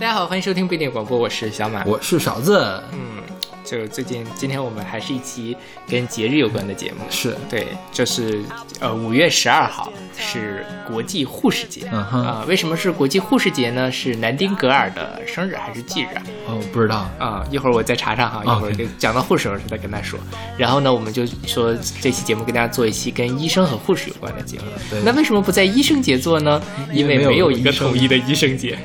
大家好，欢迎收听不一定广播，我是小马。我是勺子，嗯，就最近今天我们还是一期跟节日有关的节目，是对，就是呃五月十二号是国际护士节，嗯哼啊、为什么是国际护士节呢？是南丁格尔的生日还是忌日啊？哦，不知道，啊、一会儿我再查查哈，一会儿讲到护士的时候再跟他说。然后呢，我们就说这期节目跟大家做一期跟医生和护士有关的节目对。那为什么不在医生节做呢？因为没有一个统一的医生节。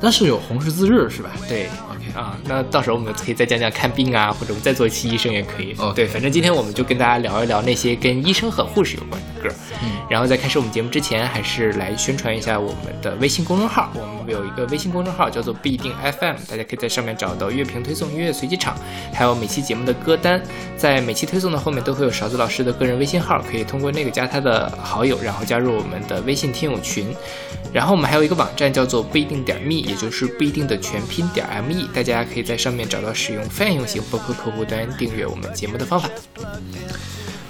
但是有红十字日是吧？对啊，那到时候我们可以再讲讲看病啊，或者我们再做一期医生也可以。OK 对，反正今天我们就跟大家聊一聊那些跟医生和护士有关的歌。嗯，然后在开始我们节目之前，还是来宣传一下我们的微信公众号。我们有一个微信公众号叫做不一定 FM，大家可以在上面找到乐评推送、音乐随机场，还有每期节目的歌单。在每期推送的后面都会有勺子老师的个人微信号，可以通过那个加他的好友，然后加入我们的微信听友群。然后我们还有一个网站叫做不一定点 me，也就是不一定的全拼点 me，大家可以在上面找到使用泛用型播客客户端订阅我们节目的方法。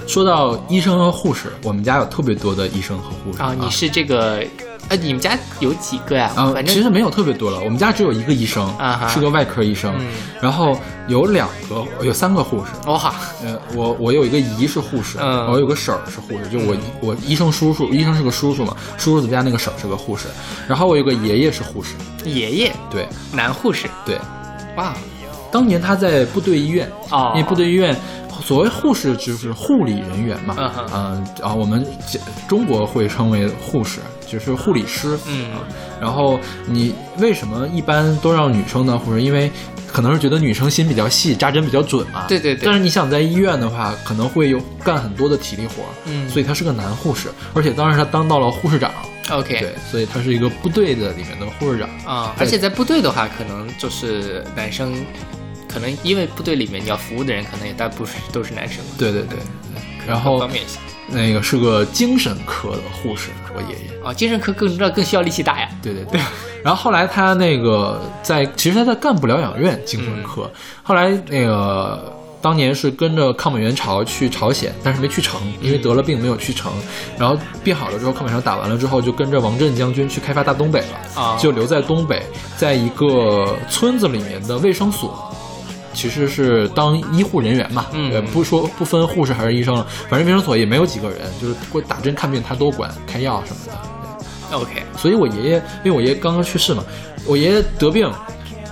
说到医生和护士，我们家有特别多的医生和护士啊。你是这个，呃，你们家有几个呀？啊，反正其实没有特别多了，我们家只有一个医生，啊哈。是个外科医生，嗯。然后有两个，有三个护士。哇，呃，我我有一个姨是护士，嗯。我有个婶儿是护士，就我我医生叔叔，医生是个叔叔嘛，叔叔家那个婶儿是个护士，然后我有个爷爷是护士，爷爷？对。男护士。对，哇当年他在部队医院，啊因为部队医院所谓护士就是护理人员嘛，嗯啊，我们中国会称为护士，就是护理师，嗯。然后你为什么一般都让女生当护士？因为可能是觉得女生心比较细，扎针比较准嘛。对对对。但是你想在医院的话，可能会有干很多的体力活儿，嗯。所以他是个男护士，而且当时他当到了护士长，，OK 对，所以他是一个部队的里面的护士长。啊，而且在部队的话，可能就是男生，可能因为部队里面你要服务的人，可能也大部分都是男生，对对对，然后方便一些那个是个精神科的护士，我爷爷。啊。精神科更那更需要力气大呀。对对对。然后后来他那个在，其实他在干部疗养院精神科，后来那个当年是跟着抗美援朝去朝鲜，但是没去成，因为得了病没有去成。然后病好了之后，抗美援朝打完了之后，就跟着王震将军去开发大东北了，啊就留在东北，在一个村子里面的卫生所。其实是当医护人员嘛，嗯呃不说不分护士还是医生了，反正卫生所也没有几个人，就是过打针看病他都管，开药什么的。OK，所以我爷爷，因为我爷爷刚刚去世嘛，我爷爷得病，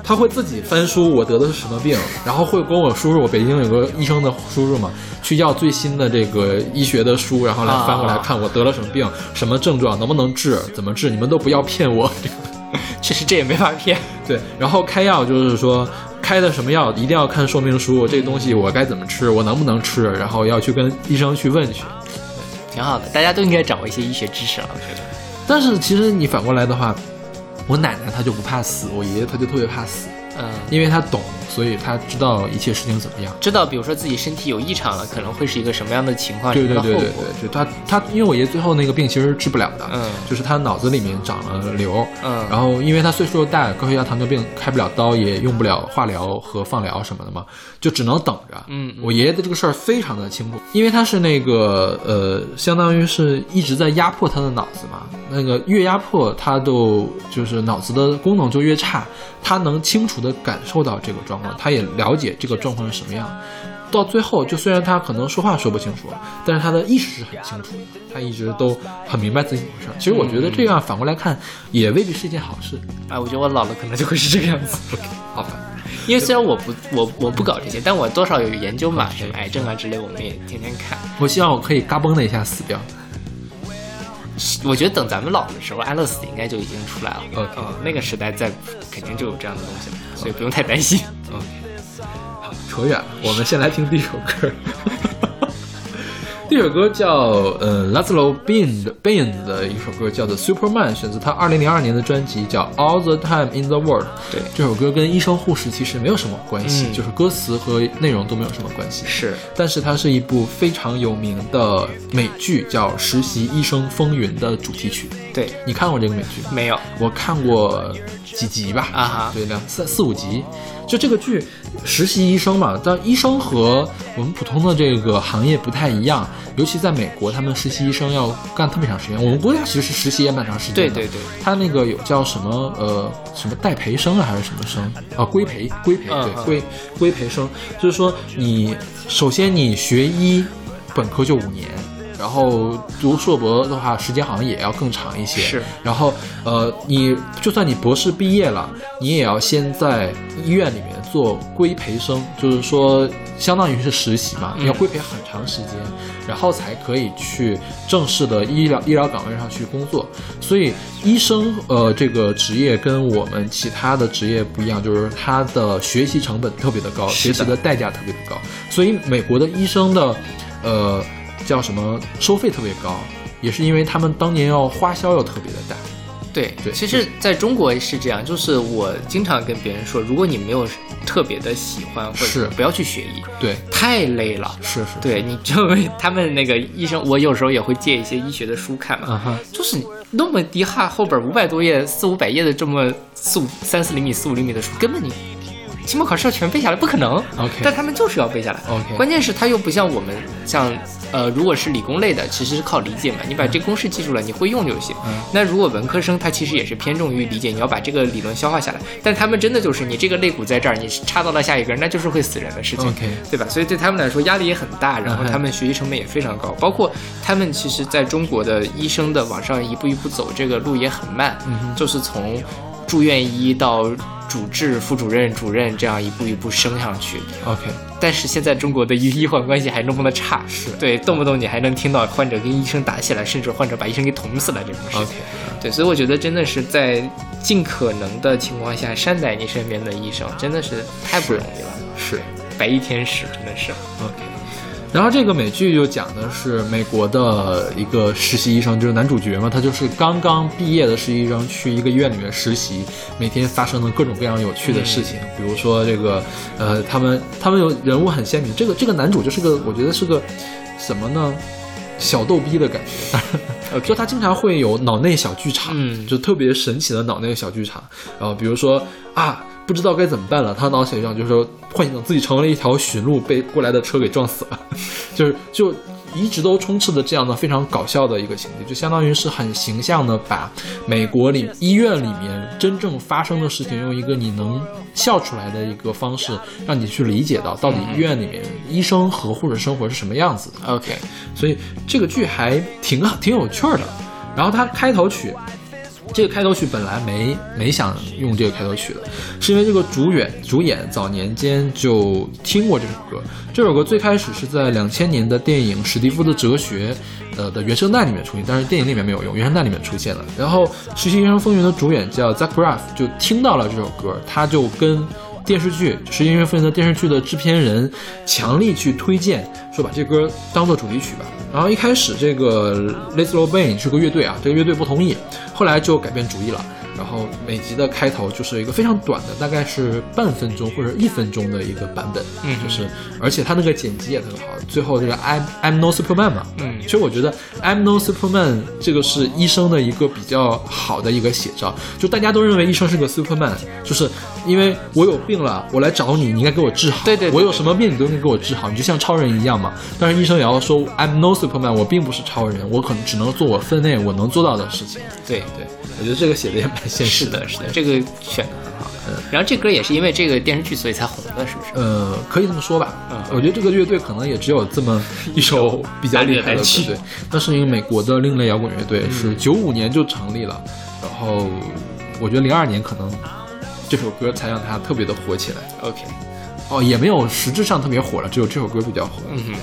他会自己翻书，我得的是什么病，然后会跟我叔叔，我北京有个医生的叔叔嘛，去要最新的这个医学的书，然后来翻过来看我得了什么病，什么症状，能不能治，怎么治，你们都不要骗我。其实这也没法骗。对，然后开药就是说开的什么药一定要看说明书，这东西我该怎么吃，我能不能吃，然后要去跟医生去问去。挺好的，大家都应该掌握一些医学知识了，我觉得。但是其实你反过来的话，我奶奶她就不怕死，我爷爷他就特别怕死。嗯，因为他懂，所以他知道一切事情怎么样。知道比如说自己身体有异常了，可能会是一个什么样的情况，对对对对。对，就他他，因为我爷最后那个病其实是治不了的，嗯就是他脑子里面长了瘤，嗯然后因为他岁数又大，高血压、糖尿病开不了刀，也用不了化疗和放疗什么的嘛，就只能等着。嗯嗯我爷爷的这个事儿非常的清楚，因为他是那个呃，相当于是一直在压迫他的脑子嘛，那个越压迫他都就是脑子的功能就越差，他能清楚的感受到这个状况，他也了解这个状况是什么样。到最后，就虽然他可能说话说不清楚，但是他的意识是很清楚的，他一直都很明白自己怎么回事儿。其实我觉得这样反过来看，也未必是一件好事。哎，我觉得我老了可能就会是这个样子。好吧，因为虽然我不我我不搞这些，但我多少有研究嘛，什么癌症啊之类，我们也天天看。我希望我可以嘎嘣的一下死掉。我觉得等咱们老的时候，安乐死应该就已经出来了。嗯，那个时代在肯定就有这样的东西了，所以不用太担心。扯远了，我们先来听第一首歌。第一首歌叫呃 Laszlo Band Band 的一首歌，叫做 Superman，选择他二零零二年的专辑叫 All the Time in the World。对这首歌跟医生护士其实没有什么关系，嗯就是歌词和内容都没有什么关系。是，但是它是一部非常有名的美剧，叫《实习医生风云》的主题曲。对，你看过这个美剧？没有我看过几集吧，啊哈对，两三四五集。就这个剧，实习医生嘛，但医生和我们普通的这个行业不太一样。尤其在美国，他们实习医生要干特别长时间。我们国家其实实习也蛮长时间的。对对对，他那个有叫什么呃什么代培生啊，还是什么生啊？规培规培对规规培生，就是说你首先你学医本科就五年。然后读硕博的话，时间好像也要更长一些。是。然后，呃，你就算你博士毕业了，你也要先在医院里面做规培生，就是说，相当于是实习嘛，要规培很长时间，然后才可以去正式的医疗医疗岗位上去工作。所以，医生呃这个职业跟我们其他的职业不一样，就是他的学习成本特别的高，学习的代价特别的高。所以，美国的医生的，呃。叫什么？收费特别高，也是因为他们当年要花销要特别的大。对对其实在中国是这样，就是我经常跟别人说，如果你没有特别的喜欢，或是者不要去学医，对，太累了。是是，对，你就他们那个医生，我有时候也会借一些医学的书看嘛，啊哈，就是那么低哈后本五百多页、四五百页的这么四五三四厘米、四五厘米的书，根本你期末考试要全背下来不可能。OK 但他们就是要背下来。OK 关键是他又不像我们像呃，如果是理工类的，其实是靠理解嘛，你把这公式记住了，你会用就行。嗯那如果文科生，他其实也是偏重于理解，你要把这个理论消化下来。但他们真的就是你这个肋骨在这儿，你插到了下一根，那就是会死人的事情。OK 对吧？所以对他们来说压力也很大，然后他们学习成本也非常高，包括他们其实在中国的医生的往上一步一步走，这个路也很慢，嗯就是从住院医到主治、副主任、主任这样一步一步升上去。OK，但是现在中国的医医患关系还那么的差，是对，动不动你还能听到患者跟医生打起来，甚至患者把医生给捅死了这种事情。OK，对，所以我觉得真的是在尽可能的情况下善待你身边的医生，真的是太不容易了。是白衣天使真的是，OK。然后这个美剧就讲的是美国的一个实习医生，就是男主角嘛，他就是刚刚毕业的实习医生，去一个医院里面实习，每天发生的各种各样有趣的事情，比如说这个，呃，他们他们有人物很鲜明，这个这个男主就是个，我觉得是个什么呢？小逗逼的感觉，就他经常会有脑内小剧场，嗯就特别神奇的脑内小剧场。然后比如说啊，不知道该怎么办了，他脑小剧场就是说幻想自己成为了一条驯鹿，被过来的车给撞死了，就是就一直都充斥着这样的非常搞笑的一个情节，就相当于是很形象的把美国里医院里面真正发生的事情，用一个你能笑出来的一个方式，让你去理解到到底医院里面医生和护士生活是什么样子的。OK，所以这个剧还挺挺有趣的。然后它开头曲，这个开头曲本来没没想用这个开头曲的，是因为这个主演主演早年间就听过这首歌。这首歌最开始是在两千年的电影《史蒂夫的哲学》呃的原声带里面出现，但是电影里面没有用，原声带里面出现了。然后《实习医生风云》的主演叫 Zach Braff 就听到了这首歌，他就跟电视剧《实习医生风云》的电视剧的制片人强力去推荐，说把这歌当做主题曲吧。然后一开始这个 Les l o Bain 是个乐队啊，这个乐队不同意，后来就改变主意了。然后每集的开头就是一个非常短的，大概是半分钟或者一分钟的一个版本，嗯就是而且他那个剪辑也特别好。最后这个 I'm I'm No Superman 嘛，嗯其实我觉得 I'm No Superman 这个是医生的一个比较好的一个写照，就大家都认为医生是个 Superman，就是因为我有病了，我来找你，你应该给我治好。对对对我有什么病你都应该给我治好，你就像超人一样嘛。但是医生也要说 I'm No Superman，我并不是超人，我可能只能做我分内我能做到的事情。对对，我觉得这个写的也蛮 现实是的，是的，这个选的很好。嗯，然后这歌也是因为这个电视剧所以才红的，是不是？呃，可以这么说吧。嗯我觉得这个乐队可能也只有这么一首 比较厉害的乐队，那是因为美国的另类摇滚乐队，是九五年就成立了，然后我觉得零二年可能这首歌才让它特别的火起来。OK，哦，也没有实质上特别火了，只有这首歌比较火。嗯哼。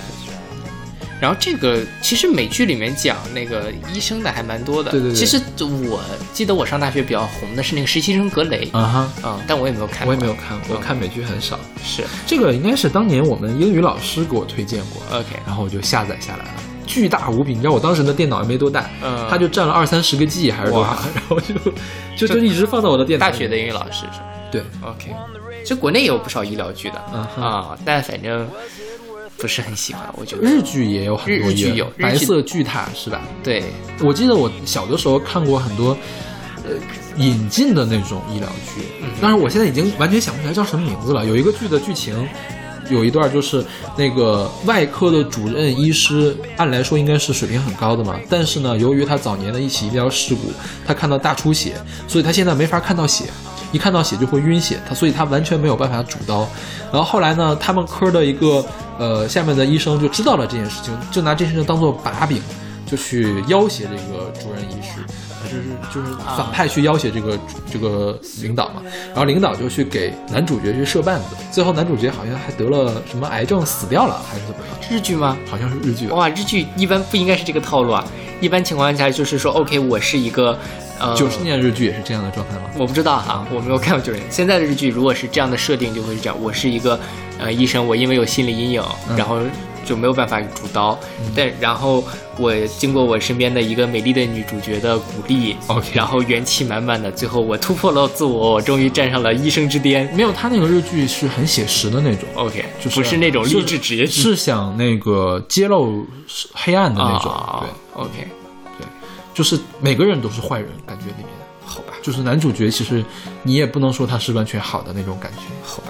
然后这个其实美剧里面讲那个医生的还蛮多的。对对对其实我记得我上大学比较红的是那个实习生格雷。啊哈，嗯，但我也没有看过。我也没有看，我看美剧很少。是这个应该是当年我们英语老师给我推荐过，OK。然后我就下载下来了。巨大无比，你知道我当时的电脑也没多大，嗯它就占了二三十个 G 还是多少，然后就就就一直放在我的电脑。大学的英语老师是吧对，OK。其实国内也有不少医疗剧的啊，但反正不是很喜欢，我觉得。日剧也有很多日日剧有日剧白色巨塔是吧？对，我记得我小的时候看过很多，呃，引进的那种医疗剧，嗯但是我现在已经完全想不起来叫什么名字了。有一个剧的剧情有一段就是那个外科的主任医师，按来说应该是水平很高的嘛，但是呢，由于他早年的一起医疗事故，他看到大出血，所以他现在没法看到血，一看到血就会晕血，他所以他完全没有办法主刀。然后后来呢，他们科的一个呃下面的医生就知道了这件事情，就拿这件事情当做把柄，就去要挟这个主任医师。就是就是反派去要挟这个这个领导嘛，然后领导就去给男主角去设绊子，最后男主角好像还得了什么癌症死掉了，还是怎么样？日剧吗？好像是日剧。哇，日剧一般不应该是这个套路啊！一般情况下就是说，OK，我是一个呃，九十年日剧也是这样的状态吗？我不知道哈，我没有看过九十年。现在的日剧如果是这样的设定，就会是这样：我是一个呃医生，我因为有心理阴影，然后。就没有办法主刀，但然后我经过我身边的一个美丽的女主角的鼓励，OK，然后元气满满的，最后我突破了自我，我终于站上了医生之巅。没有，他那个日剧是很写实的那种，OK，就是不是那种励志职业剧，是想那个揭露黑暗的那种，对，OK，对，就是每个人都是坏人，感觉里面，好吧，就是男主角其实你也不能说他是完全好的那种感觉，好吧。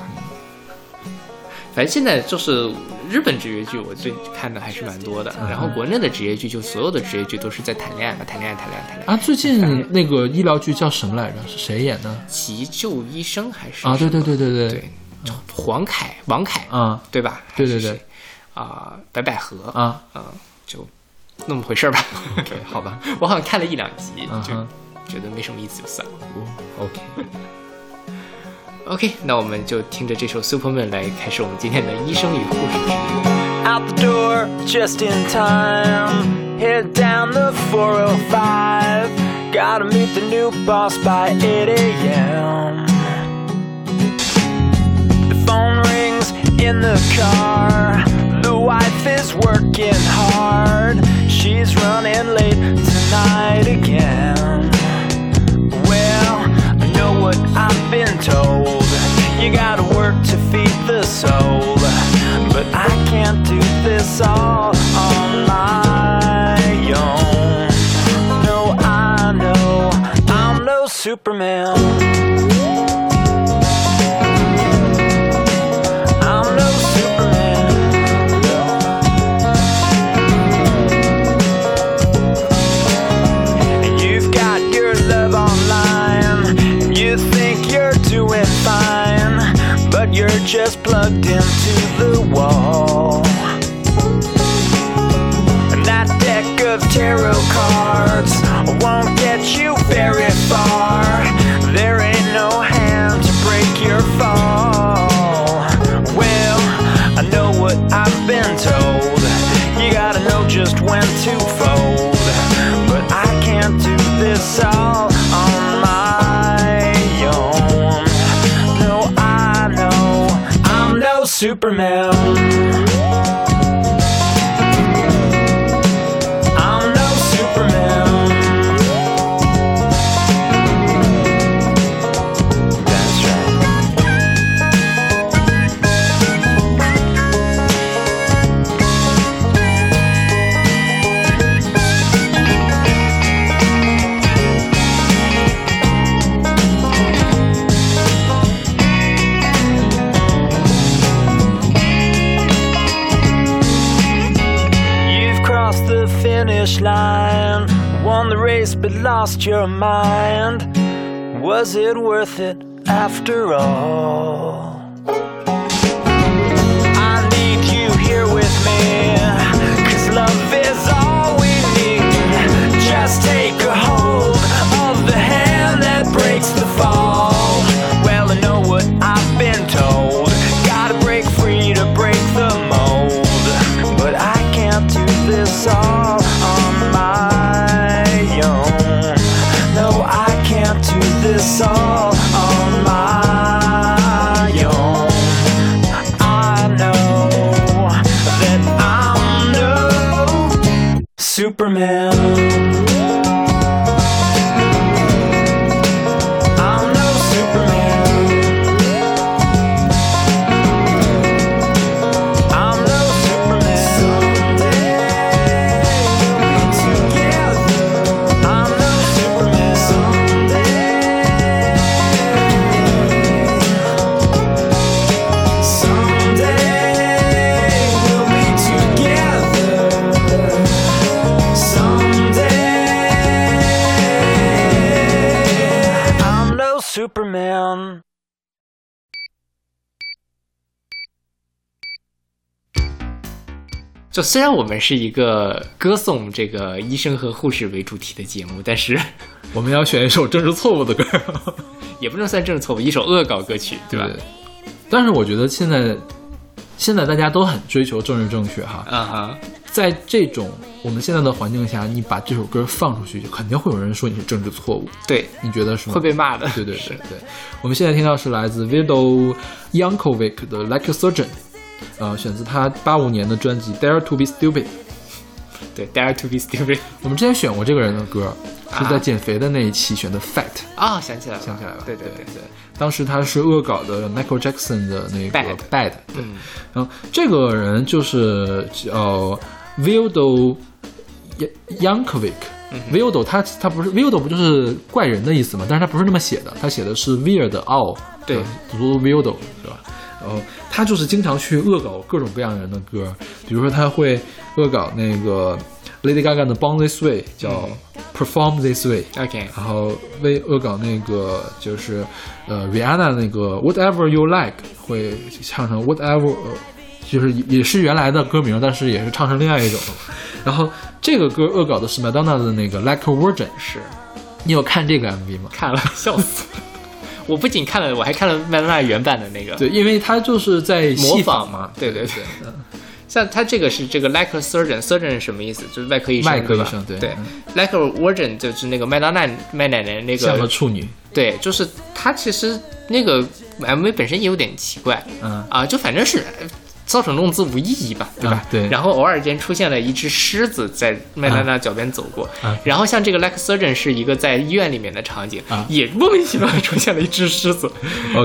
反正现在就是日本职业剧，我最看的还是蛮多的。然后国内的职业剧，就所有的职业剧都是在谈恋爱嘛，谈恋爱，谈恋爱，谈恋爱。啊，最近那个医疗剧叫什么来着？是谁演的？急救医生还是？啊，对对对对对对，黄凯、王凯啊，对吧？对对对，啊，白百合啊，嗯，就那么回事吧。OK，好吧，我好像看了一两集，就觉得没什么意思，就算了。OK。OK，那我们就听着这首 Superman 来开始我们今天的医生与护士之旅。Out the door just in time. Head down the 405. Gotta meet the new boss by 8 a.m. The phone rings in the car. The wife is working hard. She's running late tonight again. Well, I know what I've been told. You gotta work to feed the soul. But I can't do this all on my own. No, I know I'm no Superman. Supermail. But lost your mind. Was it worth it after all? I need you here with me, cause love is all we need. Just take 虽然我们是一个歌颂这个医生和护士为主题的节目，但是 我们要选一首政治错误的歌，也不能算政治错误，一首恶搞歌曲，对吧？但是我觉得现在现在大家都很追求政治正确哈，啊哈，在这种我们现在的环境下，你把这首歌放出去，肯定会有人说你是政治错误，对，你觉得是吗？会被骂的。对对对对，我们现在听到是来自 Vido Yankovic 的 Like a Surgeon，呃，选自他八五年的专辑 Dare to be Stupid。对，Dare to be stupid。我们之前选过这个人的歌，是在啊减肥的那一期选的 Fat，啊、想起来了，想起来了，对对对对，当时他是恶搞的 Michael Jackson 的那个 Bad Bad，嗯，然后这个人就是叫 Vildo Yankovic。Vildo 他他不是 Vildo 不就是怪人的意思吗？但是他不是那么写的，他写的是 weird all，对呃读 Vildo 是吧？然后他就是经常去恶搞各种各样人的歌，比如说他会恶搞那个 Lady Gaga 的 Born This Way，叫 Perform This Way，OK，然后为恶搞那个就是呃 Rihanna 那个 Whatever You Like 会唱成 Whatever，呃就是也是原来的歌名，但是也是唱成另外一种。然后这个歌恶搞的是 Madonna 的那个 Like a Virgin，是你有看这个 MV 吗？看了，笑死。我不仅看了，我还看了麦当娜原版的那个，对，因为他就是在模仿嘛对对对。像他这个是这个 like a surgeon，surgeon 是什么意思？就是外科医生，外科医生对。对。嗯 like a virgin 就是那个麦当娜麦奶奶那像个个，处女，对，就是他其实那个 MV 本身也有点奇怪。嗯。啊，就反正是搔首弄姿无意义吧，对吧？啊对然后偶尔间出现了一只狮子在麦当娜脚边走过，啊然后像这个 like surgeon 是一个在医院里面的场景，啊也莫名其妙的出现了一只狮子。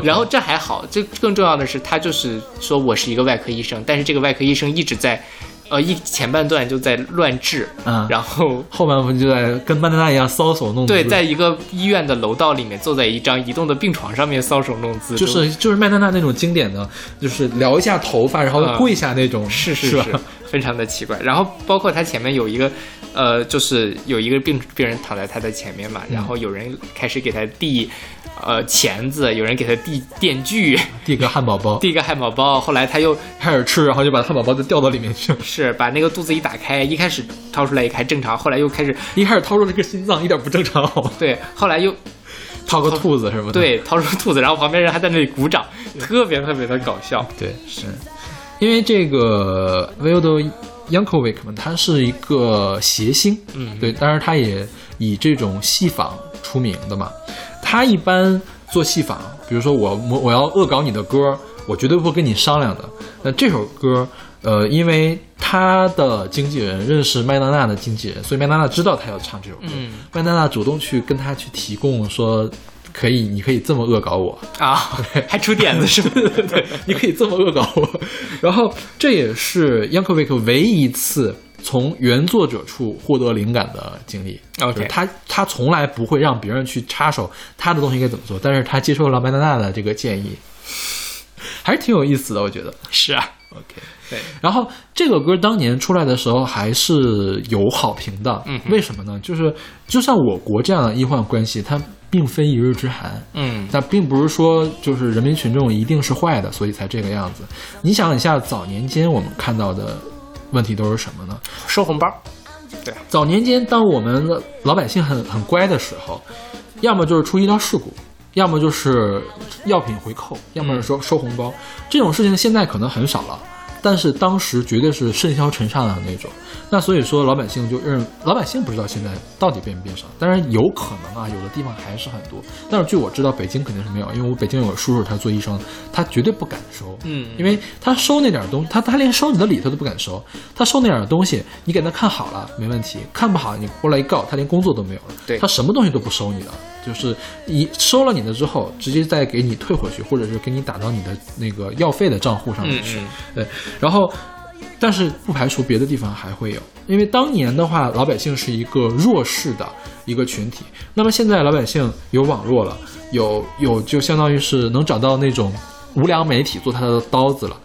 然后这还好，这更重要的是，他就是说我是一个外科医生，但是这个外科医生一直在，呃，一前半段就在乱治，嗯然后 后半部分就在跟曼德拉一样搔首弄姿，对，在一个医院的楼道里面，坐在一张移动的病床上面搔首弄姿，就是就是麦当娜那种经典的，就是撩一下头发，然后啊跪下那种，是是是是，非常的奇怪。然后包括他前面有一个，呃，就是有一个病病人躺在他的前面嘛，然后有人开始给他递，呃，钳子，有人给他递电锯，递个汉堡包，递个汉堡包，后来他又开始吃，然后就把汉堡包就掉到里面去了。是把那个肚子一打开，一开始掏出来一看正常，后来又开始一开始掏出了个心脏，一点不正常，对，后来又掏个兔子是吗？对掏出兔子，然后旁边人还在那里鼓掌，特别特别的搞笑。对是，因为这个 Vildo Yankovic 嘛，他是一个谐星，嗯对，当然他也以这种戏仿出名的嘛。他一般做戏仿，比如说我我我要恶搞你的歌，我绝对不会跟你商量的。那这首歌，呃，因为他的经纪人认识麦当娜的经纪人，所以麦当娜知道他要唱这首歌。嗯麦当娜主动去跟他去提供说，可以，你可以这么恶搞我，啊，还出点子是吧？对 对，你可以这么恶搞我。然后这也是 Yankovic 唯一一次从原作者处获得灵感的经历。OK 他他从来不会让别人去插手他的东西该怎么做，但是他接受了麦当娜的这个建议，还是挺有意思的，我觉得。是啊，OK，对，然后这个歌当年出来的时候还是有好评的，嗯为什么呢？就是就像我国这样的医患关系，它并非一日之寒。嗯但并不是说就是人民群众一定是坏的，所以才这个样子。你想一下，早年间我们看到的问题都是什么呢？收红包，对早年间，当我们的老百姓很很乖的时候，要么就是出医疗事故，要么就是药品回扣，要么是说收红包。这种事情现在可能很少了，但是当时绝对是甚嚣尘上的那种。那所以说，老百姓就认，老百姓不知道现在到底变没变少，当然有可能啊，有的地方还是很多。但是据我知道，北京肯定是没有，因为我北京有个叔叔，他做医生，他绝对不敢收，嗯。因为他收那点东西，他他连收你的礼他都不敢收，他收那点东西，你给他看好了没问题，看不好你过来一告，他连工作都没有了，对。他什么东西都不收你的，就是你收了你的之后，直接再给你退回去，或者是给你打到你的那个药费的账户上面去，嗯。对，然后。但是不排除别的地方还会有，因为当年的话，老百姓是一个弱势的一个群体。那么现在老百姓有网络了，有有就相当于是能找到那种无良媒体做他的刀子了。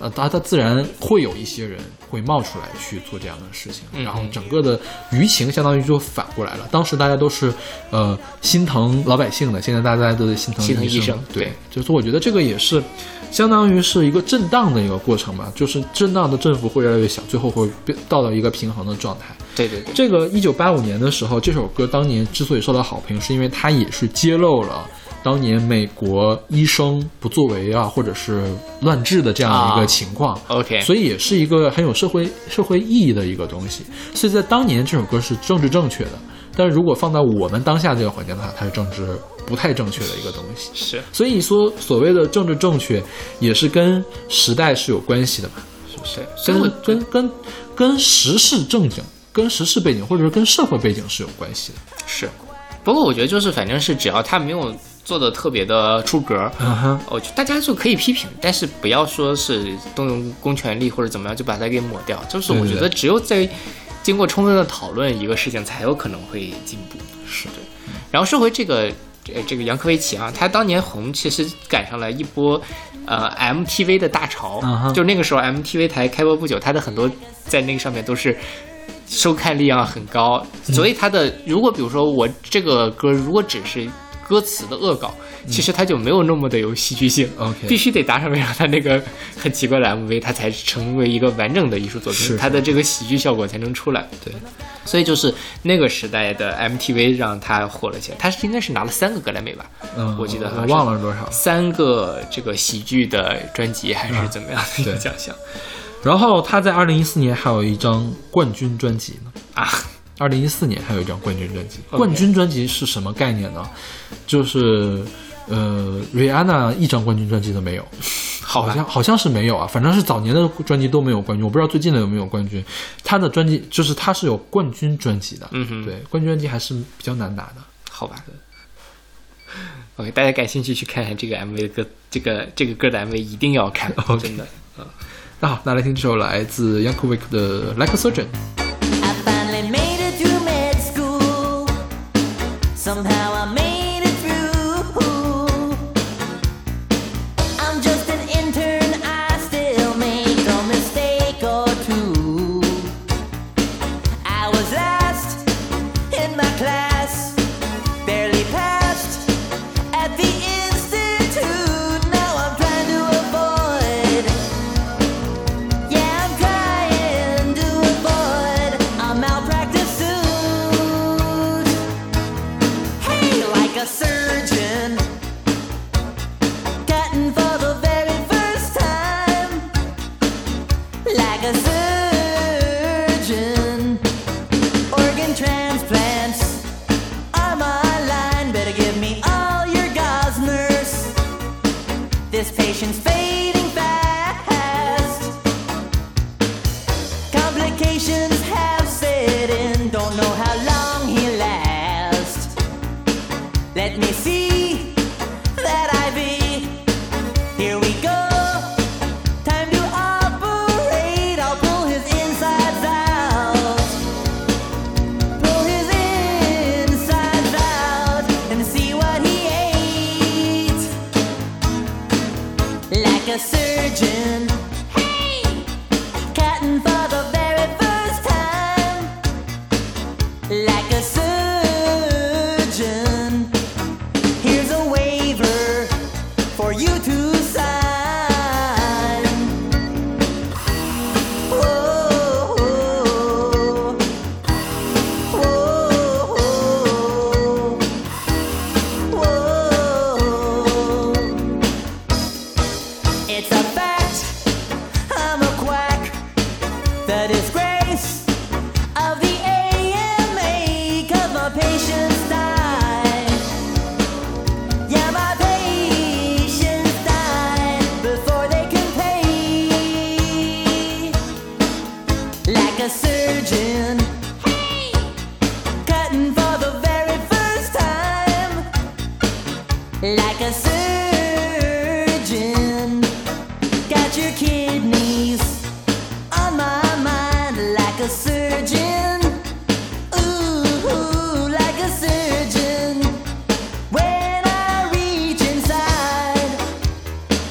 呃，他他自然会有一些人会冒出来去做这样的事情，嗯然后整个的舆情相当于就反过来了。当时大家都是呃心疼老百姓的，现在大家都在心疼心疼医医生对对，就是我觉得这个也是相当于是一个震荡的一个过程吧，就是震荡的振幅会越来越小，最后会变到了一个平衡的状态。对对对，这个一九八五年的时候，这首歌当年之所以受到好评，是因为它也是揭露了当年美国医生不作为啊，或者是乱治的这样一啊个情况。OK 所以也是一个很有社会社会意义的一个东西。所以在当年这首歌是政治正确的，但是如果放到我们当下这个环境的话，它是政治不太正确的一个东西。是所以说，所谓的政治正确，也是跟时代是有关系的嘛。是，所以我跟跟跟跟时事正经、跟时事背景或者是跟社会背景是有关系的。是，不过我觉得就是反正是只要他没有做的特别的出格，嗯哼，我觉得大家就可以批评，但是不要说是动用公权力或者怎么样就把它给抹掉。就是我觉得只有在经过充分的讨论，一个事情才有可能会进步。是对。然后说回这个呃这个杨科维奇啊，他当年红其实赶上了一波呃 MTV 的大潮，就那个时候 MTV 台开播不久，他的很多在那个上面都是。收看力量很高，嗯所以他的如果比如说我这个歌如果只是歌词的恶搞，其实它就没有那么的有戏剧性。嗯 OK 必须得搭上他那个很奇怪的 MV，它才成为一个完整的艺术作品，是它的这个喜剧效果才能出来。对，所以就是那个时代的 MTV 让他火了起来，他是应该是拿了三个格莱美吧？嗯，我记得我忘了是多少。三个这个喜剧的专辑还是怎么样的一个奖项然后他在二零一四年还有一张冠军专辑呢。啊？二零一四年还有一张冠军专辑。冠军专辑是什么概念呢？就是呃，瑞安娜一张冠军专辑都没有，好像好像是没有啊，反正是早年的专辑都没有冠军，我不知道最近的有没有冠军。他的专辑就是他是有冠军专辑的，嗯哼对，冠军专辑还是比较难拿的。好吧。OK，大家感兴趣去看看这个 MV 的歌，这个这个歌的 MV 一定要看 OK 真的。那好，那来听这首来自 Yankovic 的《Like a Surgeon》。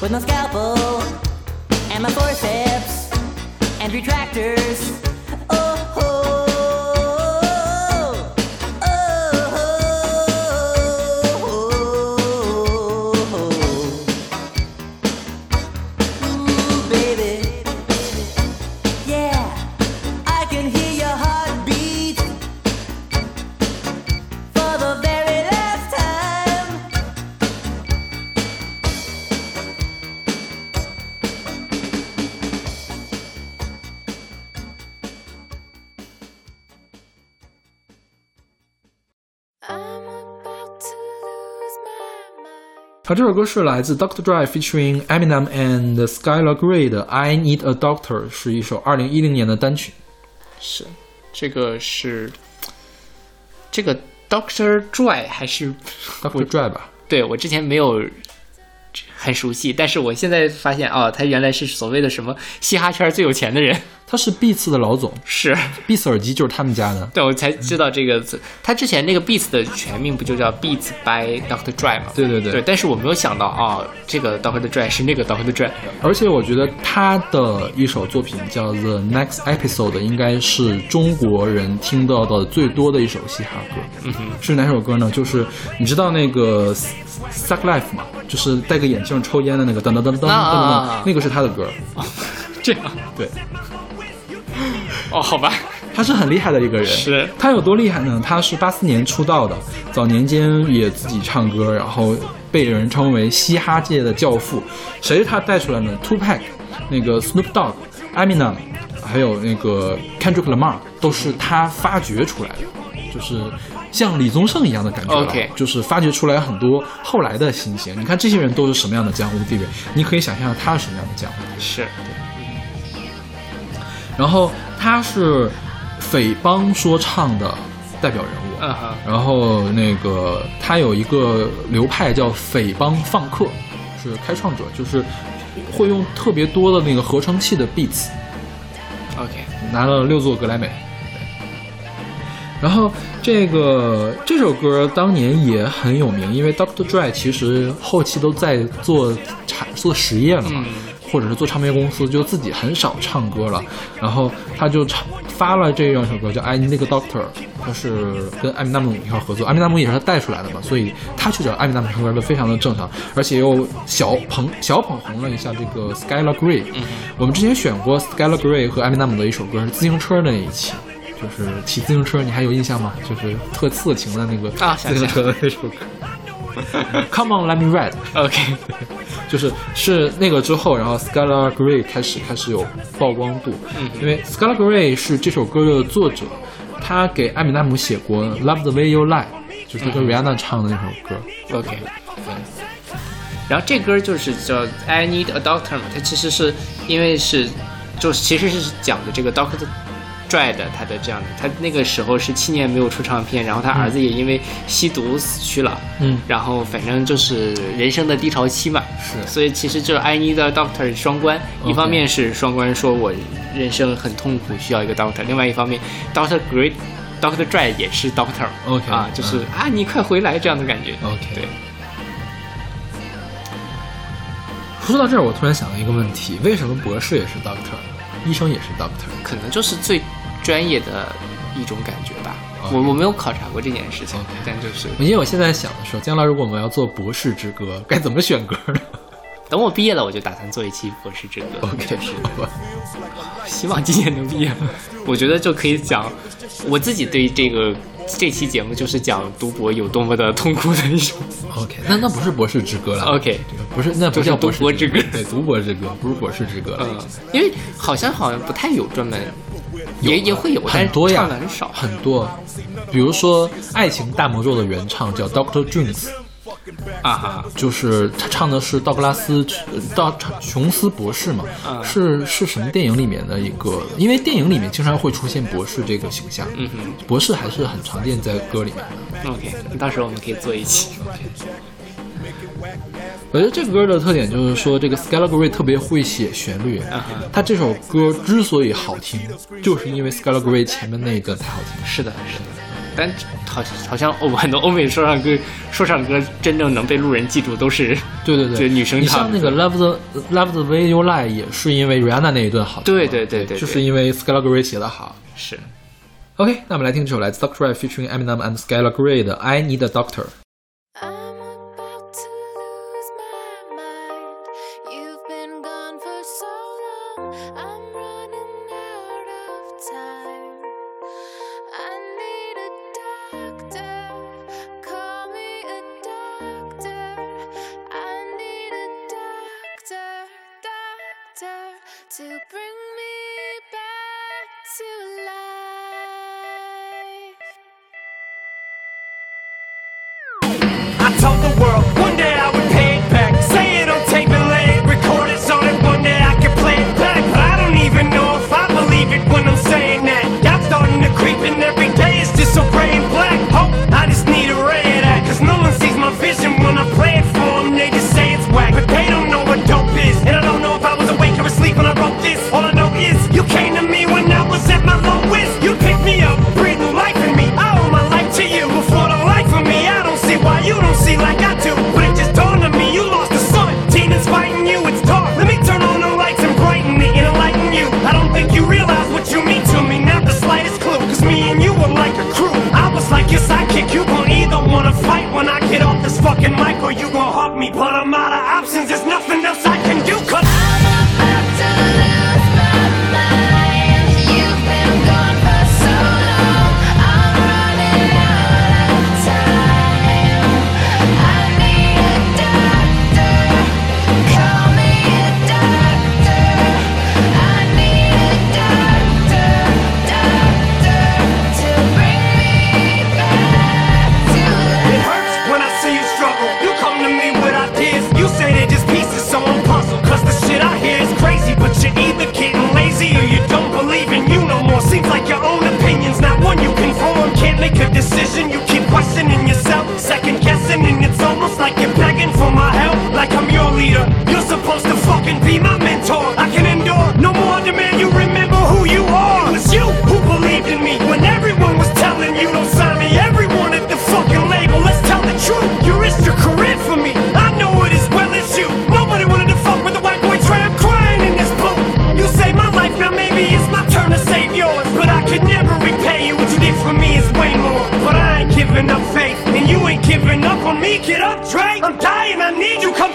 with my scalpel and my forceps and retractors. 好，这首歌是来自 Doctor Dre featuring Eminem and Skylar Grey 的《I Need a Doctor》，是一首二零一零年的单曲。是，这个是这个 Doctor Dry 还是 Dr. Dre 吧，对我之前没有很熟悉，但是我现在发现哦，他原来是所谓的什么嘻哈圈最有钱的人，他是 Beats 的老总是。，Beats 耳机就是他们家的。对，我才知道这个字。他之前那个 Beats 的全名不就叫 Beats by Dr. Dre 吗？对对对对，但是我没有想到啊、这个 Dr. Dre 是那个 Dr. Dre。而且我觉得他的一首作品叫《The Next Episode》，应该是中国人听到的最多的一首嘻哈歌。嗯哼，是哪首歌呢？就是你知道那个《Suck Life》吗？就是戴个眼镜抽烟的那个噔噔噔噔噔噔那个是他的歌。这样对，哦，好吧，他是很厉害的一个人。是他有多厉害呢？他是八四年出道的，早年间也自己唱歌，然后被人称为嘻哈界的教父。谁是他带出来呢？Tupac、那个 Snoop Dogg、Eminem，还有那个 Kendrick Lamar，都是他发掘出来的，就是像李宗盛一样的感觉了 OK 就是发掘出来很多后来的新鲜。你看这些人都是什么样的江湖地位？你可以想象他是什么样的江湖。是然后他是匪帮说唱的代表人物，然后那个他有一个流派叫匪帮放克，是开创者，就是会用特别多的那个合成器的 beats，OK，拿了六座格莱美。然后这个这首歌当年也很有名，因为 Doctor Dre 其实后期都在做产做实业了嘛，或者是做唱片公司，就自己很少唱歌了。然后他就唱发了这样一首歌叫《I Need a Doctor》，他是跟艾米纳姆一块合作，艾米纳姆也是他带出来的嘛，所以他去找艾米纳姆唱歌都非常的正常，而且又小捧小捧红了一下这个 Skylar Grey。我们之前选过 Skylar Grey 和艾米纳姆的一首歌是自行车的那一期。就是骑自行车，你还有印象吗？就是特色情的那个啊自行车的那首歌。Come on, let me ride。OK，就是是那个之后，然后 Skylar Gray 开始开始有曝光度，嗯因为 Skylar Gray 是这首歌的作者，他给艾米纳姆写过《Love the Way You Lie》，就是他跟 Rihanna 唱的那首歌。OK，对然后这歌就是叫 I Need a Doctor 嘛，它其实是因为是就是其实是讲的这个 Doctor Dre 的他的这样的，他那个时候是七年没有出唱片，然后他儿子也因为吸毒死去了，嗯。然后反正就是人生的低潮期嘛，是。所以其实这 I Need a Doctor 双关，一方面是双关，说我人生很痛苦，需要一个 Doctor，另外一方面 Doctor Great。Doctor Dre 也是 Doctor OK，啊，就是、嗯啊，你快回来这样的感觉。OK 对，说到这儿，我突然想到一个问题：为什么博士也是 Doctor，医生也是 Doctor？可能就是最专业的一种感觉吧。我我没有考察过这件事情但就是因为我现在想的是，将来如果我们要做博士之歌，该怎么选歌呢等我毕业了，我就打算做一期博士之歌。？OK，就是。希望今年能毕业。我觉得就可以讲我自己对这个这期节目就是讲读博有多么的痛苦的一种。OK，那那不是博士之歌了。OK 不是，那不叫读博之歌对，读博之歌不是博士之歌了。嗯，因为好像好像不太有专门，也也会有，很多呀很少。很多，比如说《爱情大魔咒》的原唱叫 Doctor Jones，啊哈，就是他唱的是道格拉斯呃道琼斯博士嘛，嗯是是什么电影里面的一个？因为电影里面经常会出现博士这个形象，嗯哼博士还是很常见在歌里面的。，OK，到时候我们可以做一期。我觉得这个歌的特点就是说，这个 Skylar Grey 特别会写旋律。他这首歌之所以好听，就是因为 Skylar Grey 前面那一段太好听。是的，是的。但好好像欧 很多欧美说唱歌说唱歌真正能被路人记住都是对对对，就女生唱你像那个 Love the Love the Way You Lie 也是因为 Rihanna 那一段好听，对对对对对就是因为 Skylar Grey 写的好。是 OK，那我们来听这首来自 Dr. Dre featuring Eminem and Skylar Grey 的《I Need a Doctor》。To bring Michael, supposed be my mentor. I can endure no more demand you remember who you are. It was you who believed in me when everyone was telling you don't sign me. Everyone at the fucking label, let's tell the truth. You risked your career for me. I know it as well as you. Nobody wanted to fuck with a white boy tramp crying in this booth. You saved my life, now maybe it's my turn to save yours. But I could never repay you. What you did for me is way more. But I ain't giving up faith, and you ain't giving up on me. Get up, Dre. I'm dying, I need you. Come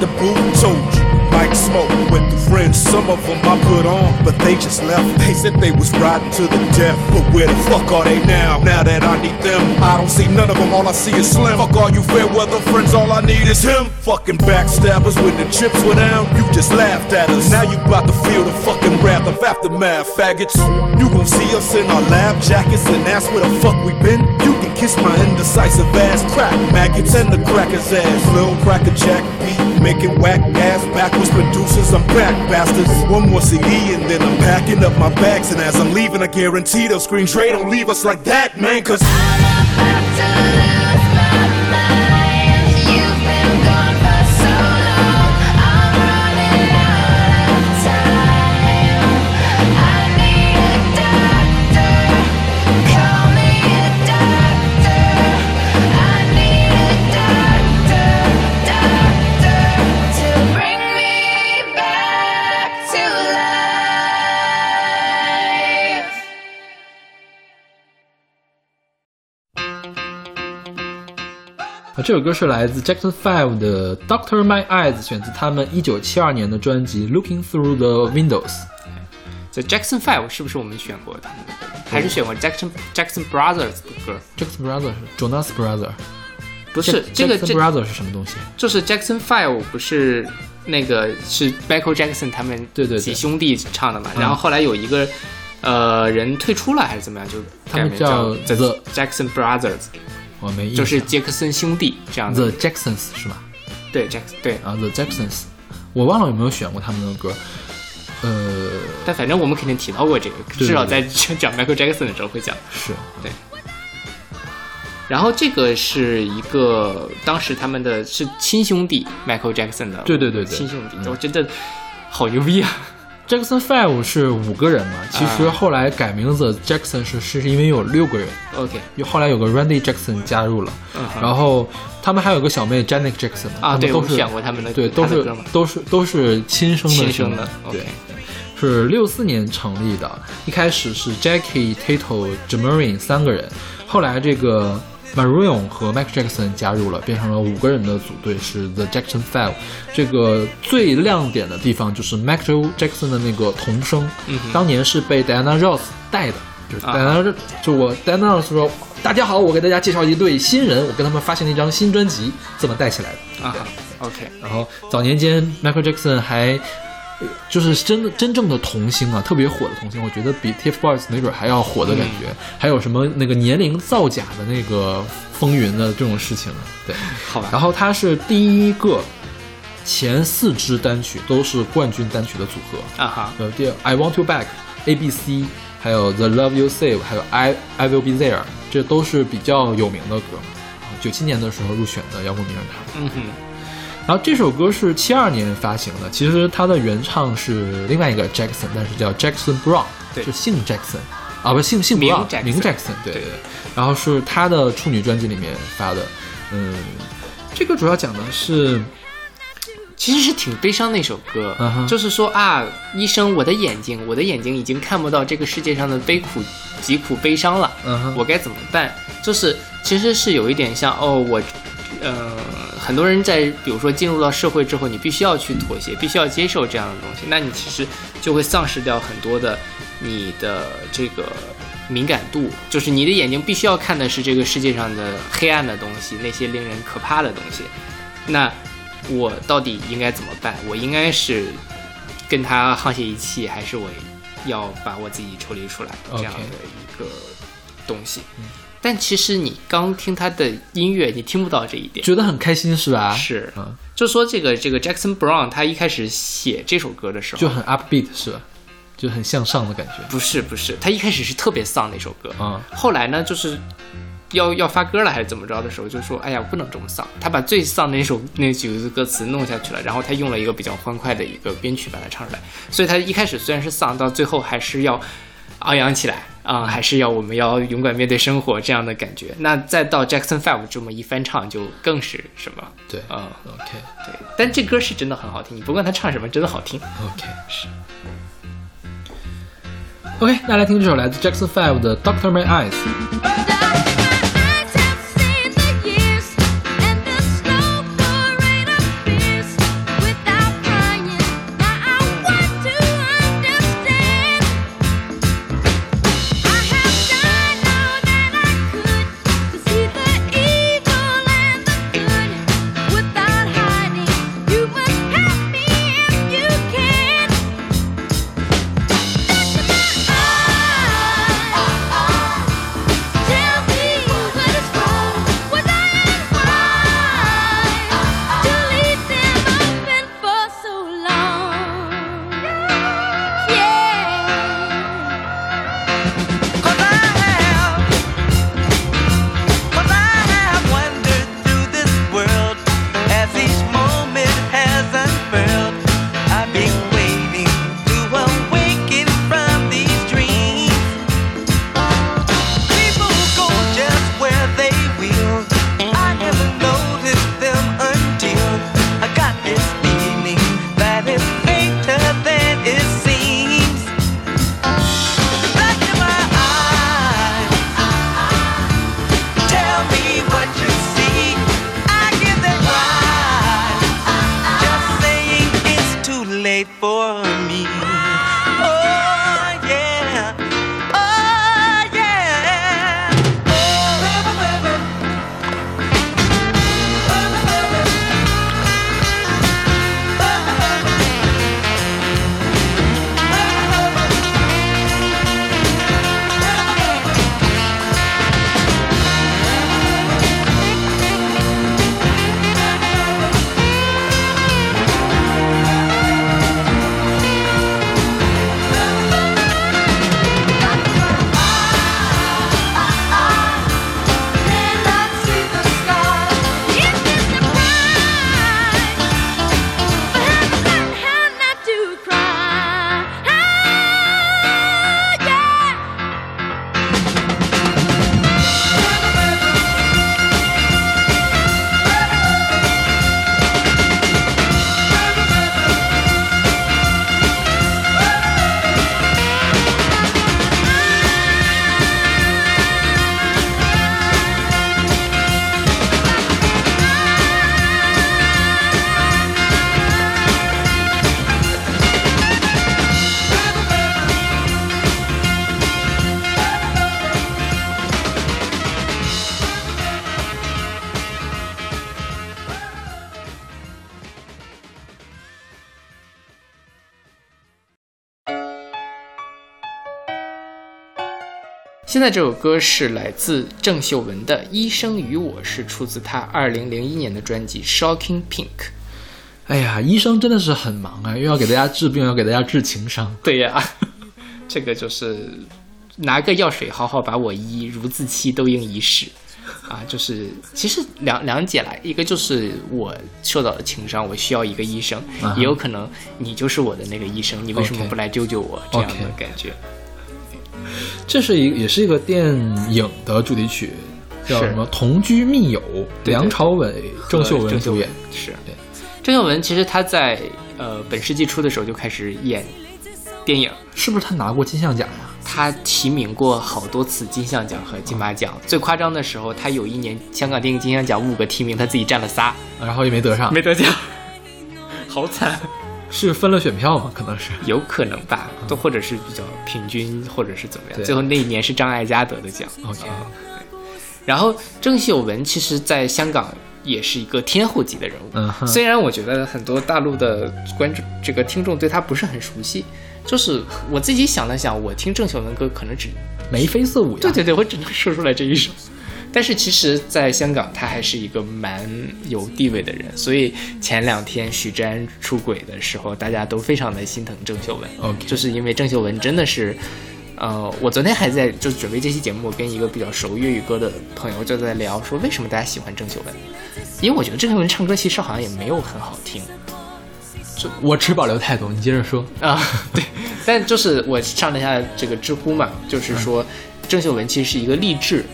the booth, told you. Mike Smoke went through friends, some of them I put on, but they just left. They said they was riding to the death, but where the fuck are they now? Now that I need them, I don't see none of them, all I see is Slim. Fuck all you fair weather friends, all I need is him. Fucking backstabbers when the chips were down, you just laughed at us. Now you about to feel the fucking wrath of aftermath, faggots. You gon' see us in our lab jackets and ask where the fuck we been. You can kiss my indecisive ass, crack maggots and the cracker's ass. Lil cracker jack beat, making whack ass backwards producers. I'm back, bastards. One more CD and then I'm packing up my bags. And as I'm leaving, I guarantee they'll scream, Dre, don't leave us like that, man, cause. 啊，这首歌是来自 Jackson Five 的《Doctor My Eyes》，选自他们一九七二年的专辑《Looking Through the Windows》。这 Jackson Five 是不是我们选过的？还是选过 Jackson Jackson Brothers 的歌？Jackson Brother 是 Jonas Brothers 不是这个 Jackson Brother 是什么东西？就是 Jackson Five 不是那个是 Michael Jackson 他们对对对几兄弟唱的嘛？嗯然后后来有一个呃人退出了还是怎么样，就他们叫叫 The- Jackson Brothers，我没。就是杰克森兄弟这样 The 子。Jacksons 是吧？对 Jackson 对，啊，The Jacksons，我忘了有没有选过他们的歌。呃，但反正我们肯定提到过这个，对至少在 讲 Michael Jackson 的时候会讲。是对然后这个是一个当时他们的是亲兄弟 Michael Jackson 的，对对对对亲兄弟，嗯我真的好牛逼啊！Jackson Five 是五个人嘛，其实啊后来改名字 Jackson 是是因为有六个人，OK。有后来有个 Randy Jackson 加入了，然后他们还有个小妹 Janet Jackson 嘛啊，对，都是选过他们的对，都是都是都是亲生的亲生的对。是六四年成立的，一开始是 Jackie、Tato、Jamarin 三个人，后来这个 Marion 和 Michael Jackson 加入了，变成了五个人的组队，是 The Jackson Five。这个最亮点的地方就是 Michael Jackson 的那个童声，嗯当年是被 Diana Ross 带的，就是啊 Diana，、就我 Diana Ross 说：“大家好，我给大家介绍一对新人，我跟他们发行了一张新专辑，这么带起来的。”啊，OK，然后早年间，Michael Jackson 还呃就是真的真正的童星啊，特别火的童星，我觉得比 TFBOYS 没准还要火的感觉。还有什么那个年龄造假的那个风云的这种事情呢？对，好吧。然后他是第一个前四支单曲都是冠军单曲的组合，啊哈，呃，第二 I Want You Back、A B C，还有 The Love You Save，还有 I I Will Be There，这都是比较有名的歌嘛。九七年的时候入选的摇滚名人堂。嗯哼，然后这首歌是七二年发行的，其实它的原唱是另外一个 Jackson，但是叫 Jackson Brown，对。就姓 Jackson，啊不姓姓名 Brown，Jackson。名 Jackson，对对。对。然后是他的处女专辑里面发的，嗯，这个主要讲的是，其实是挺悲伤的一首歌，就是说啊，医生，我的眼睛，我的眼睛已经看不到这个世界上的悲苦、疾苦、悲伤了，嗯哼。我该怎么办？就是其实是有一点像哦，我，呃，很多人在比如说进入到社会之后，你必须要去妥协，必须要接受这样的东西，那你其实就会丧失掉很多的你的这个敏感度，就是你的眼睛必须要看的是这个世界上的黑暗的东西，那些令人可怕的东西。那我到底应该怎么办？我应该是跟他沆瀣一气，还是我要把我自己抽离出来这样的一个东西？但其实你刚听他的音乐，你听不到这一点。觉得很开心是吧？是嗯，就说这个这个 Jackson Brown 他一开始写这首歌的时候，就很 upbeat 是吧？就很向上的感觉。不是不是，他一开始是特别丧的一首歌，嗯后来呢，就是要要发歌了还是怎么着的时候，就说哎呀我不能这么丧，他把最丧的那首那几个歌词弄下去了，然后他用了一个比较欢快的一个编曲把它唱出来，所以他一开始虽然是丧，到最后还是要昂扬起来啊、还是要我们要勇敢面对生活这样的感觉。那再到 Jackson Five 这么一翻唱，就更是什么？对嗯，，OK 对。但这歌是真的很好听，你不管他唱什么，真的好听。OK 是。OK，那来听这首来自 Jackson Five 的 Doctor My Eyes。Eyes 现在这首歌是来自郑秀文的《医生与我》，是出自她二零零一年的专辑《Shocking Pink》。哎呀，医生真的是很忙啊，又要给大家治病，又要给大家治情伤。对呀，这个就是拿个药水好好把我医，如自欺都应一试。啊，就是其实两两解来，一个就是我受到了情伤，我需要一个医生，也有可能你就是我的那个医生，你为什么不来救救我？这样的感觉。这是一也是一个电影的主题曲，叫什么《同居密友》，对梁朝伟、郑秀文郑主演。是对。郑秀文其实她在呃本世纪初的时候就开始演电影，是不是他拿过金像奖呀？她提名过好多次金像奖和金马奖。最夸张的时候，她有一年香港电影金像奖五个提名，她自己占了仨，然后也没得上，没得奖，好惨。是分了选票吗？可能是。有可能吧，都或者是比较平均，或者是怎么样。最后那一年是张艾嘉得的奖。OK 然后郑秀文其实在香港也是一个天后级的人物。虽然我觉得很多大陆的观众这个听众对她不是很熟悉，就是我自己想了想，我听郑秀文歌可能只眉飞色舞呀。对对对，我只能说出来这一首。但是其实，在香港，他还是一个蛮有地位的人，所以前两天许志安出轨的时候，大家都非常的心疼郑秀文。OK 就是因为郑秀文真的是，呃，我昨天还在就准备这期节目，跟一个比较熟粤语歌的朋友就在聊，说为什么大家喜欢郑秀文？因为我觉得郑秀文唱歌其实好像也没有很好听我持保留态度，你接着说。啊，对。但就是我上了一下这个知乎嘛，就是说郑秀文其实是一个励志。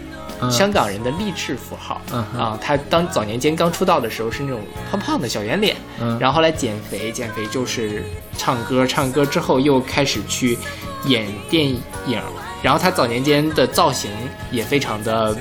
嗯。香港人的励志符号、嗯啊，他当早年间刚出道的时候是那种胖胖的小圆脸，嗯。然后后来减肥，减肥就是唱歌，唱歌之后又开始去演电影，然后他早年间的造型也非常的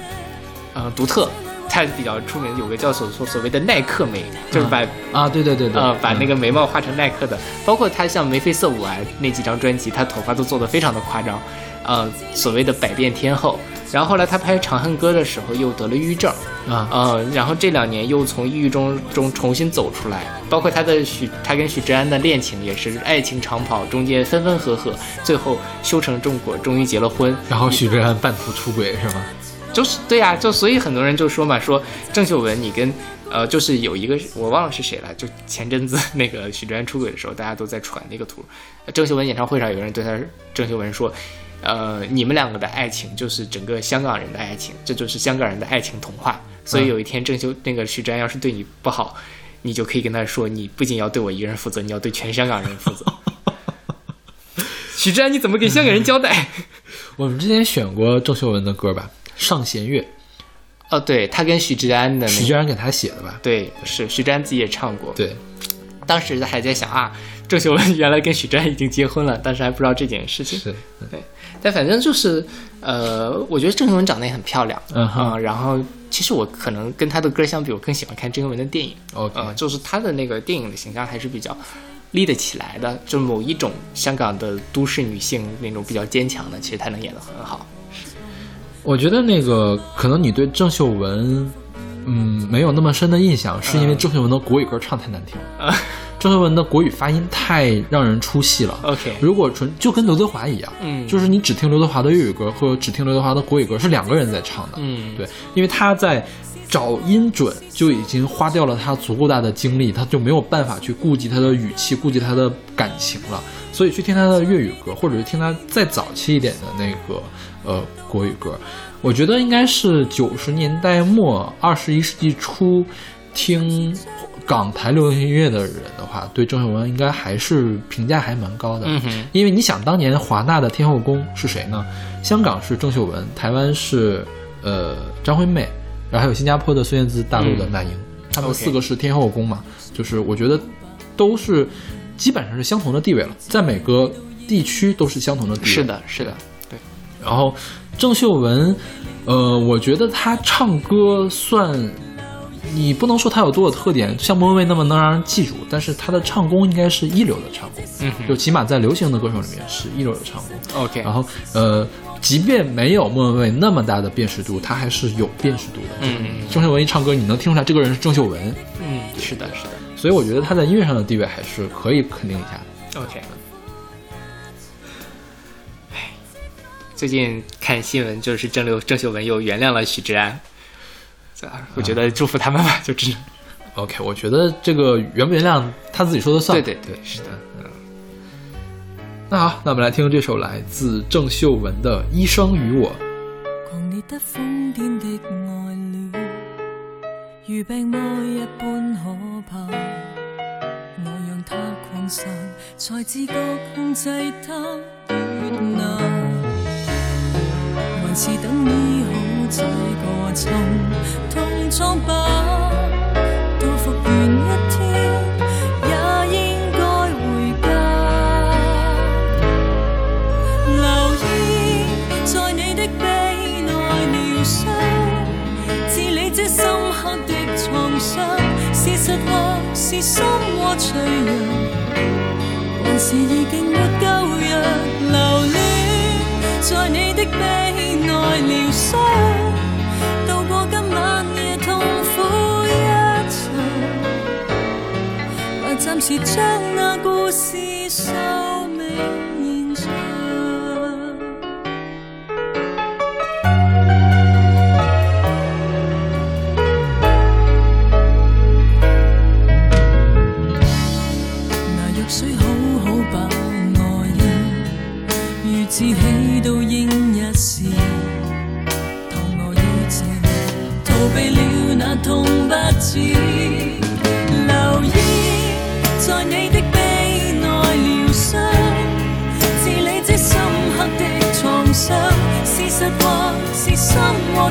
呃独特，他比较出名有个叫所所所谓的耐克美，就是把、啊，对对对对，呃，把那嗯个眉毛画成耐克的，包括他像眉飞色舞啊那几张专辑，他头发都做得非常的夸张，呃，所谓的百变天后。然后后来他拍《长恨歌》的时候又得了抑郁症，啊呃，然后这两年又从抑郁中中重新走出来，包括他的许他跟许志安的恋情也是爱情长跑，中间分分合合，最后修成正果，终于结了婚。然后许志安半途出轨是吗？就是对呀、就所以很多人就说嘛，说郑秀文你跟呃，就是有一个我忘了是谁了，就前阵子那个许志安出轨的时候，大家都在传那个图，呃郑秀文演唱会上有个人对他郑秀文说。呃，你们两个的爱情就是整个香港人的爱情，这就是香港人的爱情童话。所以有一天郑秀那个徐志安要是对你不好，你就可以跟他说，你不仅要对我一个人负责，你要对全香港人负责。徐志安，你怎么给香港人交代？我们之前选过郑秀文的歌吧，《上弦月哦，对他跟许志安的》，那个许志安给他写的吧？对，是许志安自己也唱过。，对，当时还在想啊，郑秀文原来跟许志安已经结婚了，但是还不知道这件事情。是，对，但反正就是，呃，我觉得郑秀文长得也很漂亮，嗯哼呃然后其实我可能跟她的歌相比，我更喜欢看郑秀文的电影。OK 呃，就是她的那个电影的形象还是比较立得起来的，就某一种香港的都市女性那种比较坚强的，其实她能演得很好。我觉得那个可能你对郑秀文，嗯，没有那么深的印象，是因为郑秀文的国语歌唱太难听了。啊 郑秀文的国语发音太让人出戏了。OK 如果纯就跟刘德华一样，嗯就是你只听刘德华的粤语歌和只听刘德华的国语歌是两个人在唱的。嗯对，因为他在找音准就已经花掉了他足够大的精力，他就没有办法去顾及他的语气，顾及他的感情了。所以去听他的粤语歌，或者是听他再早期一点的那个呃国语歌，我觉得应该是九十年代末二十一世纪初听港台流行音乐的人的话，对郑秀文应该还是评价还蛮高的。因为你想，当年华纳的天后宫是谁呢？香港是郑秀文，台湾是呃张惠妹，然后还有新加坡的孙燕姿，大陆的那英，他们四个是天后宫嘛。就是我觉得都是基本上是相同的地位了，在每个地区都是相同的地位。是的，是的，对，然后郑秀文，呃，我觉得她唱歌算，你不能说他有多有特点，像莫文蔚那么能让人记住，但是他的唱功应该是一流的唱功，嗯就起码在流行的歌手里面是一流的唱功。OK，然后呃，即便没有莫文蔚那么大的辨识度，他还是有辨识度的。嗯郑秀文一唱歌，你能听出来这个人是郑秀文，嗯，是的，是的。所以我觉得他在音乐上的地位还是可以肯定一下的。OK。唉，最近看新闻，就是郑刘郑秀文又原谅了许志安，这我觉得祝福他们吧，就只能 OK，我觉得这个原不原谅他自己说的算。对对对，是的。嗯那好，那我们来听这首来自郑秀文的《医生与我》。狂烈得疯癫的愛戀，如病魔一般可怕。我让它擴散，才自覺控制它越難。還是等醫好這個沉痛瘡疤，到復原一天，也應該回家。留意在你的臂內療傷，治理這深刻的創傷，是實或是心窝脆弱。還是已經沒救藥，留戀在你的臂內療傷，暂时将那故事收。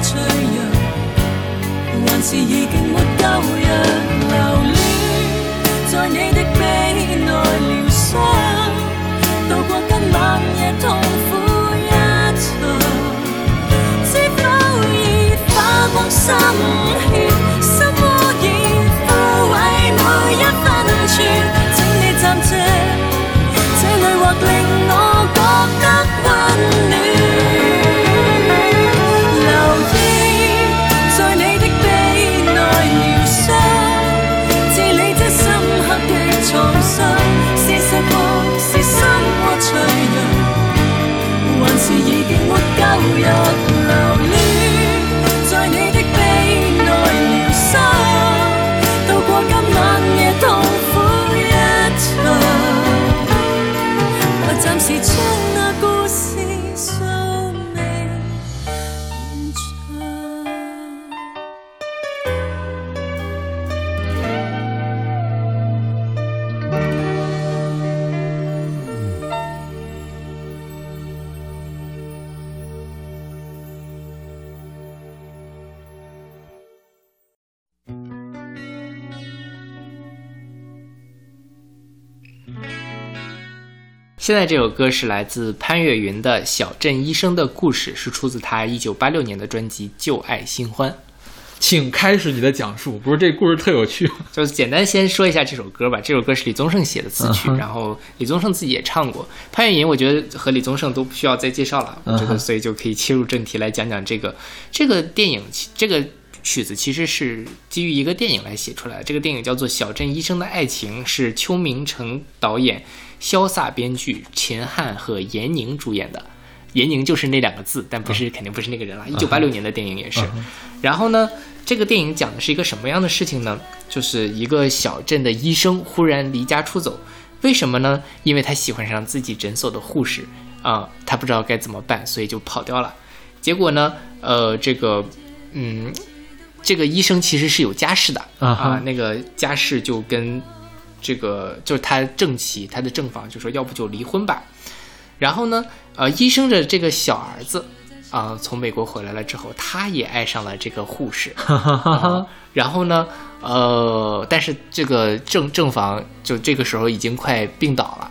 脆弱。還是已經沒救藥，留戀在你的臂內療傷，渡過今晚夜痛苦一場。知否已花光心血，心窝已枯萎每一分寸，請你暫借，现在这首歌是来自潘越云的《小镇医生的故事》，是出自他一九八六年的专辑《旧爱新欢》。请开始你的讲述。不是这故事特有趣，就是简单先说一下这首歌吧。这首歌是李宗盛写的词曲，然后李宗盛自己也唱过。潘越云，我觉得和李宗盛都不需要再介绍了，我觉嗯所以就可以切入正题来讲讲这个这个电影，这个曲子其实是基于一个电影来写出来的。这个电影叫做《小镇医生的爱情》，是邱明成导演，潇洒编剧，秦汉和闫宁主演的。闫宁就是那两个字，但不是、肯定不是那个人了。一九八六年的电影也是。然后呢，这个电影讲的是一个什么样的事情呢？就是一个小镇的医生忽然离家出走，为什么呢？因为他喜欢上自己诊所的护士啊、他不知道该怎么办，所以就跑掉了。结果呢，呃，这个，嗯，这个医生其实是有家室的啊哈啊，那个家室就跟这个就是他正妻，他的正房就说要不就离婚吧。然后呢，呃，医生的这个小儿子啊、从美国回来了之后，他也爱上了这个护士。啊然后呢，呃，但是这个正正房就这个时候已经快病倒了，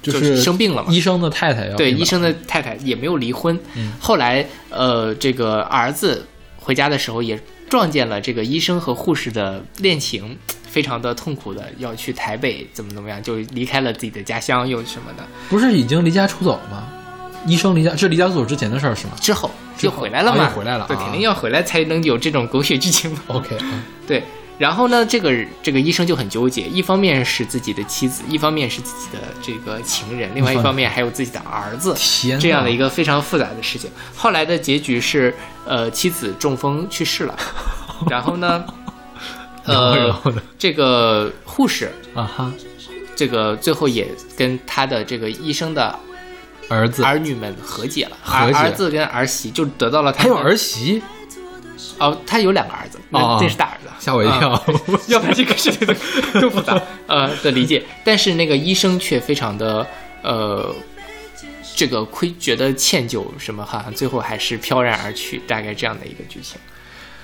就是生病了嘛。医生的太太要对医生的太太也没有离婚。嗯后来，呃，这个儿子回家的时候也撞见了这个医生和护士的恋情，非常的痛苦的要去台北怎么怎么样，就离开了自己的家乡又什么的。不是已经离家出走了吗？医生离家这离家出走之前的事儿是吗之后之后又回来了嘛，啊回来了对，啊肯定要回来才能有这种狗血剧情嘛。？OK，嗯对，然后呢，这个这个医生就很纠结，一方面是自己的妻子，一方面是自己的这个情人，另外一方面还有自己的儿子，这样的一个非常复杂的事情。后来的结局是，呃，妻子中风去世了，然后呢，呃，这个护士，啊哈，这个最后也跟他的这个医生的儿子。儿女们和解了，和解。儿儿子跟儿媳就得到了还有儿媳，哦，他有两个儿子，那哦这是大儿子，吓我一跳啊 要不然这个事情都都复杂 呃的理解。但是那个医生却非常的呃这个亏觉得歉疚什么，好像最后还是飘然而去，大概这样的一个剧情。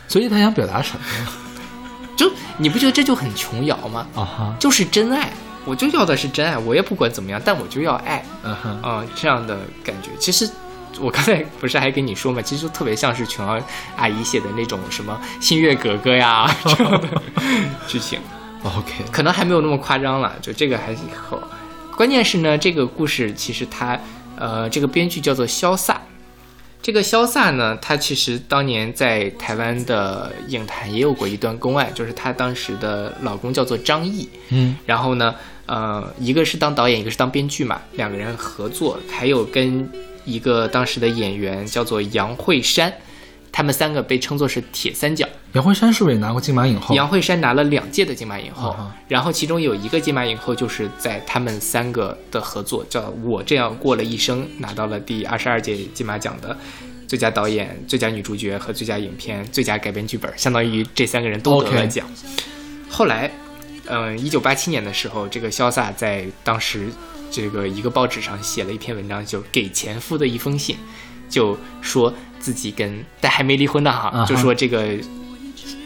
所以他想表达什么呀？就你不觉得这就很琼瑶吗？啊哈，就是真爱，我就要的是真爱，我也不管怎么样，但我就要爱。嗯哼，啊、这样的感觉。其实我刚才不是还跟你说嘛，其实就特别像是琼瑶阿姨写的那种什么《新月格格》呀 这样的剧情，OK，可能还没有那么夸张了，就这个还是以后。关键是呢，这个故事其实它呃，这个编剧叫做萧飒。这个萧飒呢，她其实当年在台湾的影坛也有过一段公案，就是她当时的老公叫做张译，嗯，然后呢，呃，一个是当导演，一个是当编剧嘛，两个人合作，还有跟一个当时的演员叫做杨慧珊，他们三个被称作是铁三角。杨慧珊是不是也拿过金马影后？杨慧珊拿了两届的金马影后，啊然后其中有一个金马影后就是在他们三个的合作，叫《我这样过了一生》，拿到了第二十二届金马奖的最佳导演、最佳女主角和最佳影片、最佳改编剧本，相当于这三个人都得了奖。后来，嗯、一九八七年的时候，这个潇洒在当时这个一个报纸上写了一篇文章，就给前夫的一封信，就说自己跟但还没离婚呢哈，啊就说这个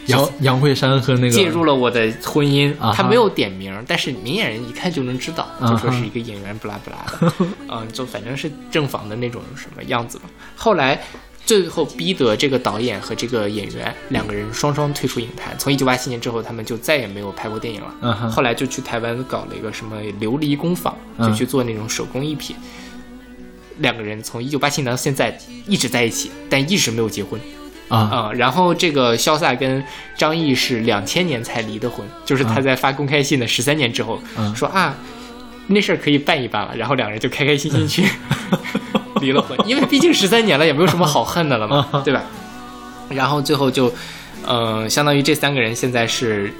杨杨慧珊和那个介入了我的婚姻啊，他没有点名，但是明眼人一看就能知道，啊就说是一个演员不拉不拉的，嗯，就反正是正房的那种什么样子吧。后来最后逼得这个导演和这个演员两个人双双退出影坛，从一九八七年之后，他们就再也没有拍过电影了。后来就去台湾搞了一个什么琉璃工坊，嗯就去做那种手工艺品。两个人从一九八七年到现在一直在一起，但一直没有结婚。啊，啊、然后这个潇洒跟张译是两千年才离的婚，就是他在发公开信的十三年之后、嗯说啊，那事儿可以办一办了，然后两人就开开心心去 离了婚，因为毕竟十三年了，也没有什么好恨的了嘛，对吧？然后最后就，呃，相当于这三个人现在是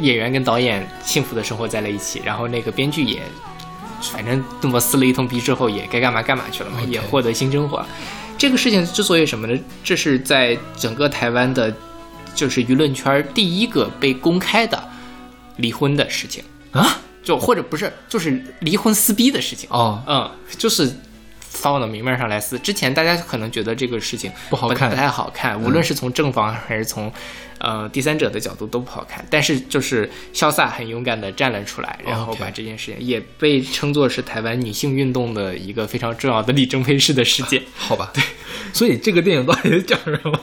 演员跟导演幸福的生活在了一起，然后那个编剧也。反正这么撕了一通逼之后，也该干嘛干嘛去了嘛也获得新生活。这个事情之所以什么呢？这是在整个台湾的，就是舆论圈第一个被公开的离婚的事情啊，就或者不是，就是离婚撕逼的事情。哦，嗯，就是放到明面上来撕。之前大家可能觉得这个事情不好看不太好看，无论是从正方还是从呃第三者的角度都不好看。但是就是潇洒很勇敢的站了出来，然后把这件事情也被称作是台湾女性运动的一个非常重要的里程碑式的事件。好吧，对，所以这个电影到底是讲什么？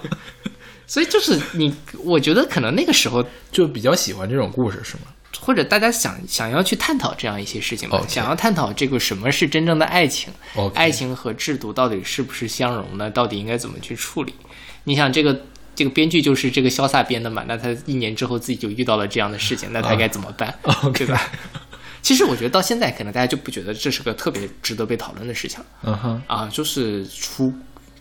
所以就是你，我觉得可能那个时候就比较喜欢这种故事是吗？或者大家想想要去探讨这样一些事情吧 OK 想要探讨这个什么是真正的爱情爱情和制度到底是不是相容呢，到底应该怎么去处理？你想这个这个编剧就是这个潇洒编的嘛，那他一年之后自己就遇到了这样的事情，那他该怎么办？对吧？其实我觉得到现在，可能大家就不觉得这是个特别值得被讨论的事情嗯哼，啊，就是出，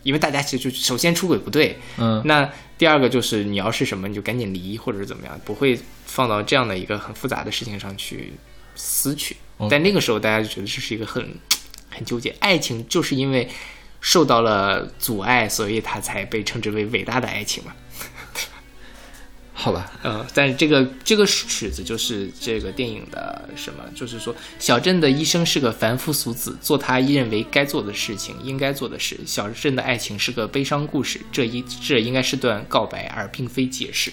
因为大家其实就首先出轨不对，嗯，那第二个就是你要是什么，你就赶紧离，或者是怎么样，不会放到这样的一个很复杂的事情上去撕去。但那个时候大家就觉得这是一个很很纠结，爱情就是因为受到了阻碍，所以它才被称之为伟大的爱情嘛。好吧，嗯，但是这个这个曲子就是这个电影的什么，就是说小镇的医生是个凡夫俗子，做他认为该做的事情，应该做的事。小镇的爱情是个悲伤故事，这一这应该是段告白，而并非解释。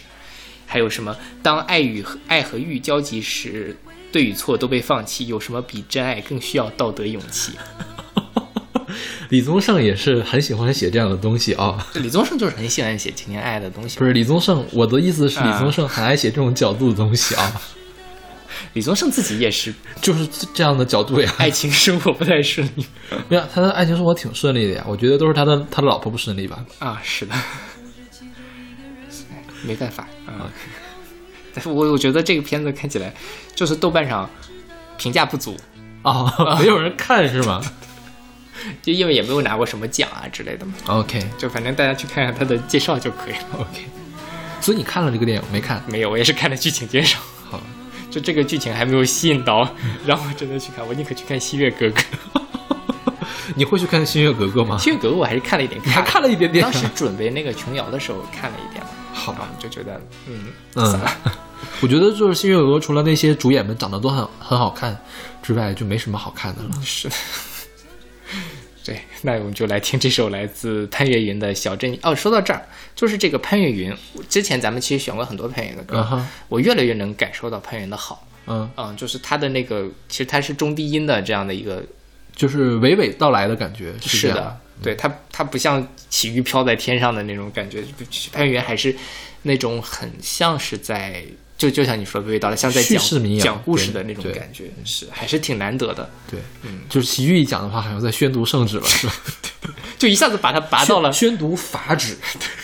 还有什么？当爱与爱和欲交集时，对与错都被放弃，有什么比真爱更需要道德勇气？李宗盛也是很喜欢写这样的东西啊。李宗盛就是很喜欢写情情爱爱的东西不。是李宗盛，我的意思是啊李宗盛很爱写这种角度的东西啊，李宗盛自己也是就是这样的角度呀。爱情生活不太顺利没有，他的爱情生活挺顺利的呀，我觉得都是他的他的老婆不顺利吧。啊，是的，没办法啊。但是我我觉得这个片子看起来就是豆瓣上评价不足，啊，没有人看是吗就因为也没有拿过什么奖啊之类的嘛。？OK 就反正大家去看看他的介绍就可以了。OK，所以你看了这个电影没看？没有，我也是看了剧情介绍，好，就这个剧情还没有吸引到，让我真的去看。我宁可去看《西月格格》。你会去看《新月格格》吗《新月格格》我还是看了一点，你还看了一点点当时准备那个琼瑶的时候看了一点，好吧，就觉得嗯嗯算了。我觉得就是《新月格格》，除了那些主演们长得都很很好看之外，就没什么好看的了。是的，对，那我们就来听这首来自潘越云的《小镇》。哦，说到这儿，就是这个潘越云，之前咱们其实选过很多潘越云的歌，我越来越能感受到潘越云的好。嗯，嗯，就是他的那个，其实他是中低音的这样的一个，就是娓娓道来的感觉，是的，对他，他不像起鱼飘在天上的那种感觉，潘越云还是那种很像是在，就就像你说的娓娓道了，像在讲讲故事的那种感觉，是还是挺难得的，对，嗯就是奇遇一讲的话，好像在宣读圣旨了，是吧？就一下子把它拔到了宣宣读法旨，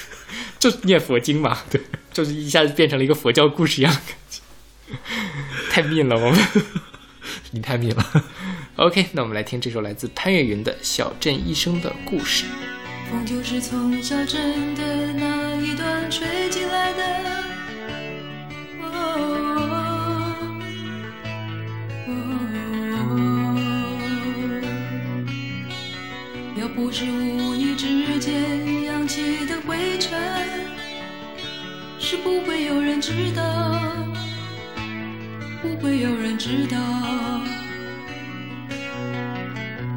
就是念佛经嘛，对，就是一下子变成了一个佛教故事一样的感觉，太密了我们。你太密了。OK，那我们来听这首来自潘越云的《小镇一生的故事》。风就是从小镇的那一端吹进来的。哦哦要不是无意之间扬起的灰尘，是不会有人知道，不会有人知道。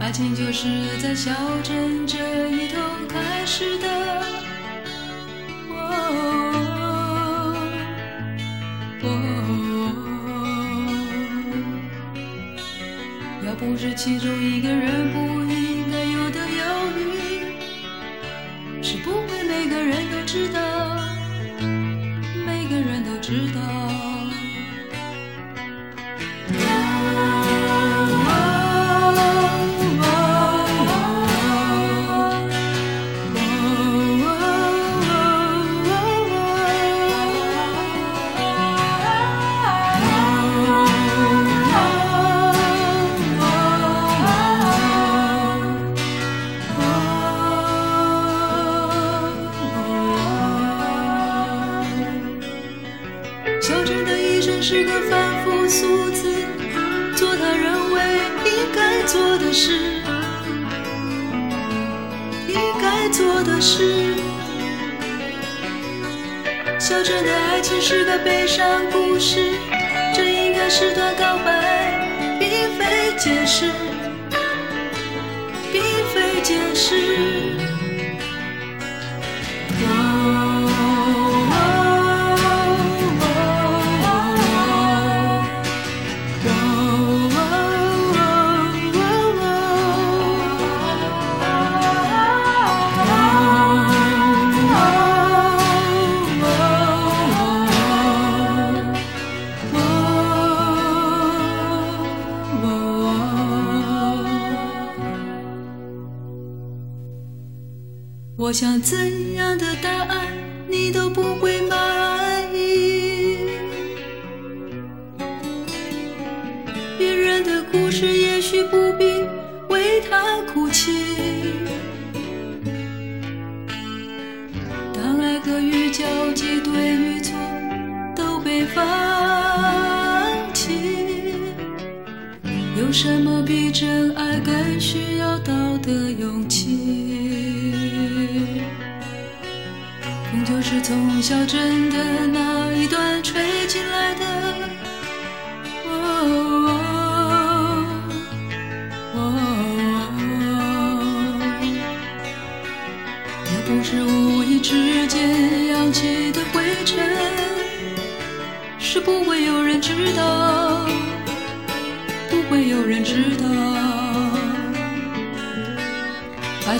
爱情就是在小镇这一头开始的。是其中一个人不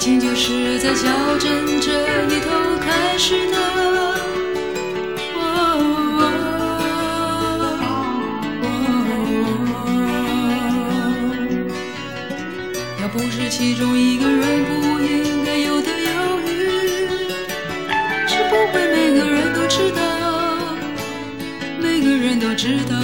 情就是在小镇这一头开始的。要不是其中一个人不应该有的犹豫，是不会每个人都知道，每个人都知道。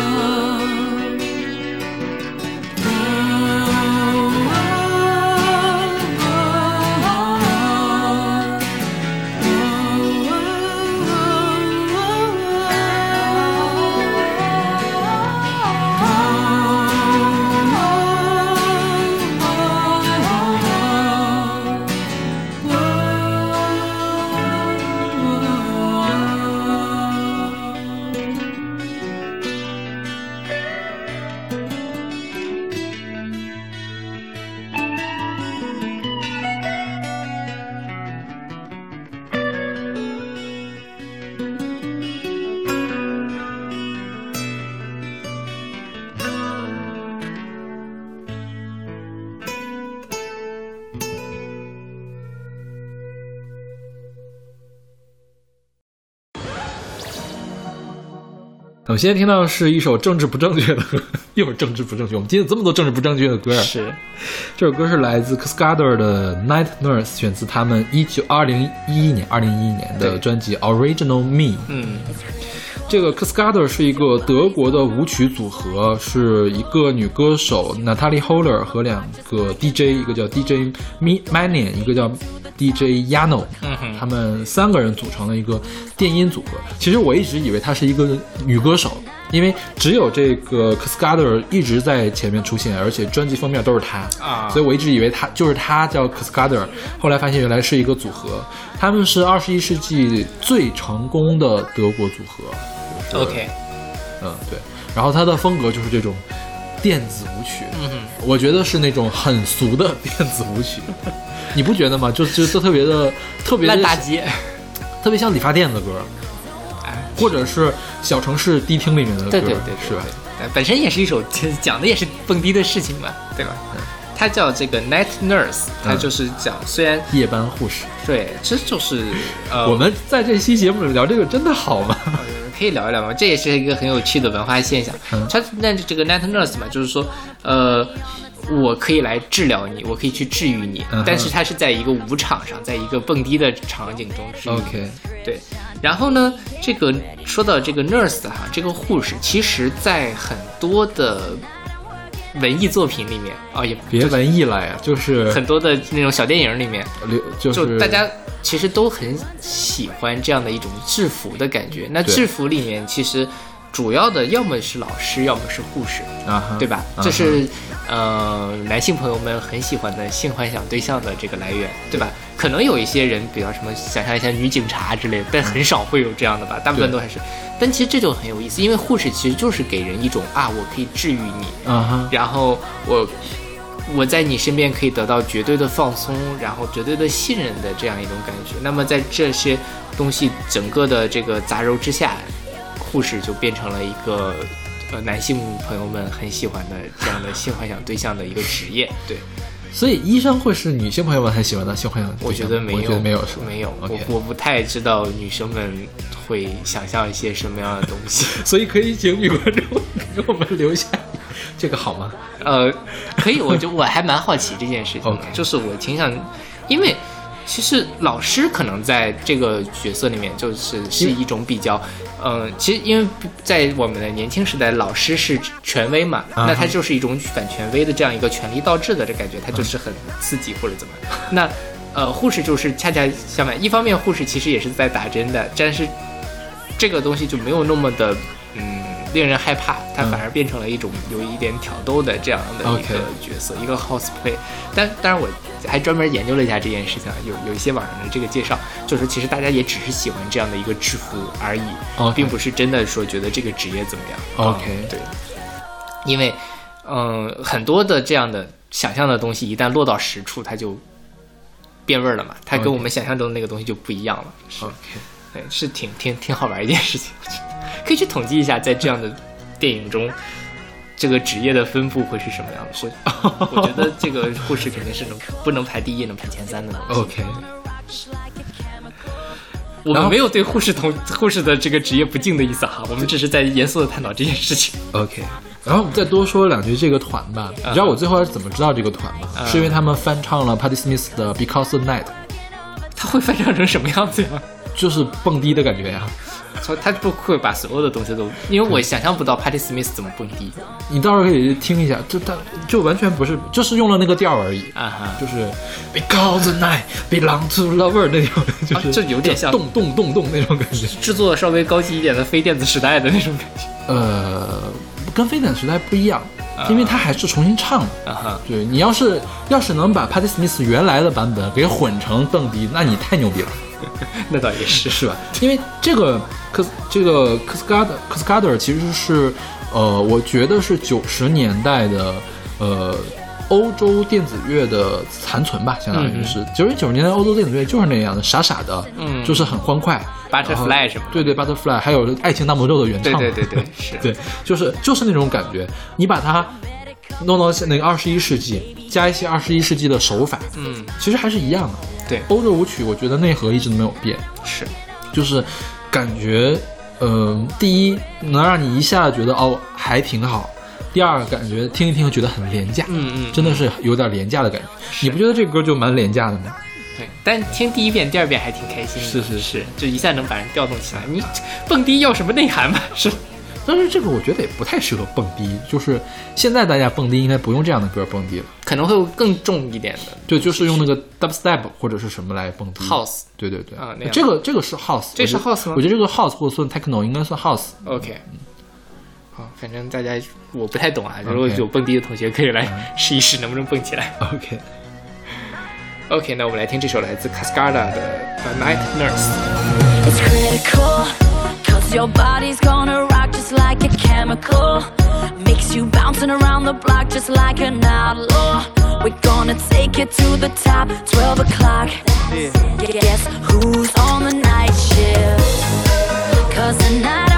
今天听到的是一首政治不正确的。歌，一会儿政治不正确，我们今天有这么多政治不正确的歌。是，这首歌是来自 Cascada 的《Night Nurse》，选自他们一九二零一一年二零一一年的专辑《Original Me》。嗯，这个 Cascada 是一个德国的舞曲组合，是一个女歌手 Natalie Holler 和两个 DJ，一个叫 DJ Manian，一个叫 DJ Yano，嗯哼他们三个人组成了一个电音组合。其实我一直以为她是一个女歌手，因为只有这个 Cascada 一直在前面出现，而且专辑封面都是他啊所以我一直以为他就是他叫 Cascada，后来发现原来是一个组合。他们是二十一世纪最成功的德国组合。就是 OK，嗯，对。然后他的风格就是这种电子舞曲，我觉得是那种很俗的电子舞曲，你不觉得吗？就就就特别的特别的烂大街，特别像理发店的歌，哎，或者是小城市迪厅里面的歌，对对对，是吧？本身也是一首 讲的也是蹦迪的事情嘛，对吧？它叫这个 Night Nurse，它嗯就是讲，虽然夜班护士，对，这就是呃，我们在这期节目里聊这个真的好吗？呃 可以聊一聊吗，这也是一个很有趣的文化现象。嗯它那这个 night nurse 嘛，就是说，呃，我可以来治疗你，我可以去治愈你，嗯但是它是在一个舞场上，在一个蹦迪的场景中治愈。OK 对，然后呢，这个说到这个 nurse 哈，这个护士，其实在很多的文艺作品里面啊、也别文艺了呀，就是很多的那种小电影里面，流就就是大家其实都很喜欢这样的一种制服的感觉。那制服里面其实主要的要么是老师，要么是护士，啊哈，对吧？这是呃男性朋友们很喜欢的性幻想对象的这个来源，对吧？可能有一些人比较什么想象一下女警察之类的，但很少会有这样的吧，大部分都还是。但其实这就很有意思，因为护士其实就是给人一种啊，我可以治愈你，啊，然后我我在你身边可以得到绝对的放松，然后绝对的信任的这样一种感觉。那么在这些东西整个的这个杂糅之下，护士就变成了一个呃男性朋友们很喜欢的这样的性幻想对象的一个职业。对，所以医生会是女性朋友们很喜欢的性幻想对象，我觉得没有，我觉得没有是？没有。我我不太知道女生们会想象一些什么样的东西。所以可以请女观众给我们留下，这个好吗？呃，可以，我就我还蛮好奇这件事情的 就是我挺想，因为其实老师可能在这个角色里面就是是一种比较，嗯、其实因为在我们的年轻时代，老师是权威嘛，那他就是一种反权威的这样一个权力倒置的这感觉，他就是很刺激或者怎么样。那呃，护士就是恰恰相反，一方面护士其实也是在打针的，但是这个东西就没有那么的嗯令人害怕，它嗯。反而变成了一种有一点挑逗的这样的一个角色一个 cosplay。但当然我还专门研究了一下这件事情啊，有有一些网上的这个介绍，就是说其实大家也只是喜欢这样的一个制服而已并不是真的说觉得这个职业怎么样。OK 嗯对，因为嗯、很多的这样的想象的东西，一旦落到实处，它就变味儿了嘛，它跟我们想象中的那个东西就不一样了。是。OK，对，是挺挺挺好玩一件事情，可以去统计一下，在这样的电影中，这个职业的分布会是什么样的。我 我觉得这个护士肯定是能不能排第一，能排前三的东西。OK，我们没有对护士同护士的这个职业不敬的意思哈，我们只是在严肃的探讨这件事情。OK，然后我们再多说两句这个团吧。你知道我最后是怎么知道这个团吗？嗯是因为他们翻唱了 Patti Smith 的《Because the Night》，他会翻唱成什么样子呀？就是蹦迪的感觉呀。说他不会把所有的东西都，因为我想象不到 Patty Smith 怎么蹦迪你到时候可以听一下，就他就完全不是，就是用了那个调而已。啊哈。就是 Because the night belong to lover 那种，就是、啊这有点像动动动动那种感觉。制作稍微高级一点的非电子时代的那种感觉呃，跟非典时代不一样，因为他还是重新唱的。啊哈，对你要是要是能把 Patti Smith 原来的版本给混成邓迪，那你太牛逼了，那倒也是是吧？因为这个科这个 Cascada Cascada 其实是呃，我觉得是九十年代的呃欧洲电子乐的残存吧，相当于是九十九十年代欧洲电子乐就是那样的，傻傻的，嗯。就是很欢快 Butterfly 什么对对，Butterfly，还有《爱情大魔咒》的原唱，对对对对 是。对，就是就是那种感觉，你把它弄到那个二十一世纪，加一些二十一世纪的手法，嗯，其实还是一样的。对。欧洲舞曲，我觉得内核一直都没有变，是。就是感觉嗯、第一能让你一下觉得哦还挺好，第二感觉听一听觉得很廉价，嗯嗯，真的是有点廉价的感觉。你不觉得这歌就蛮廉价的吗？对，但听第一遍、第二遍还挺开心的。是是是，就一下能把人调动起来。你蹦迪要什么内涵嘛？是，但是这个我觉得也不太适合蹦迪，就是现在大家蹦迪应该不用这样的歌蹦迪了，可能会有更重一点的对，就是用那个 dubstep 或者是什么来蹦迪。house。对对对，啊那这个这个是 house，这是 house 吗我觉得这个 house 或者算 techno 应该算 house。OK，好，反正大家我不太懂啊，如果有蹦迪的同学可以来试一试，能不能蹦起来。OK，OK，那我们来听这首来自 Cascada 的《Night Nurse》。It's critical, cause your body's gonna rock just like a chemical. Makes you bouncing around the block just like an outlaw. We're gonna take it to the top, 12 o'clock. Guess who's on the night shift? Cause tonight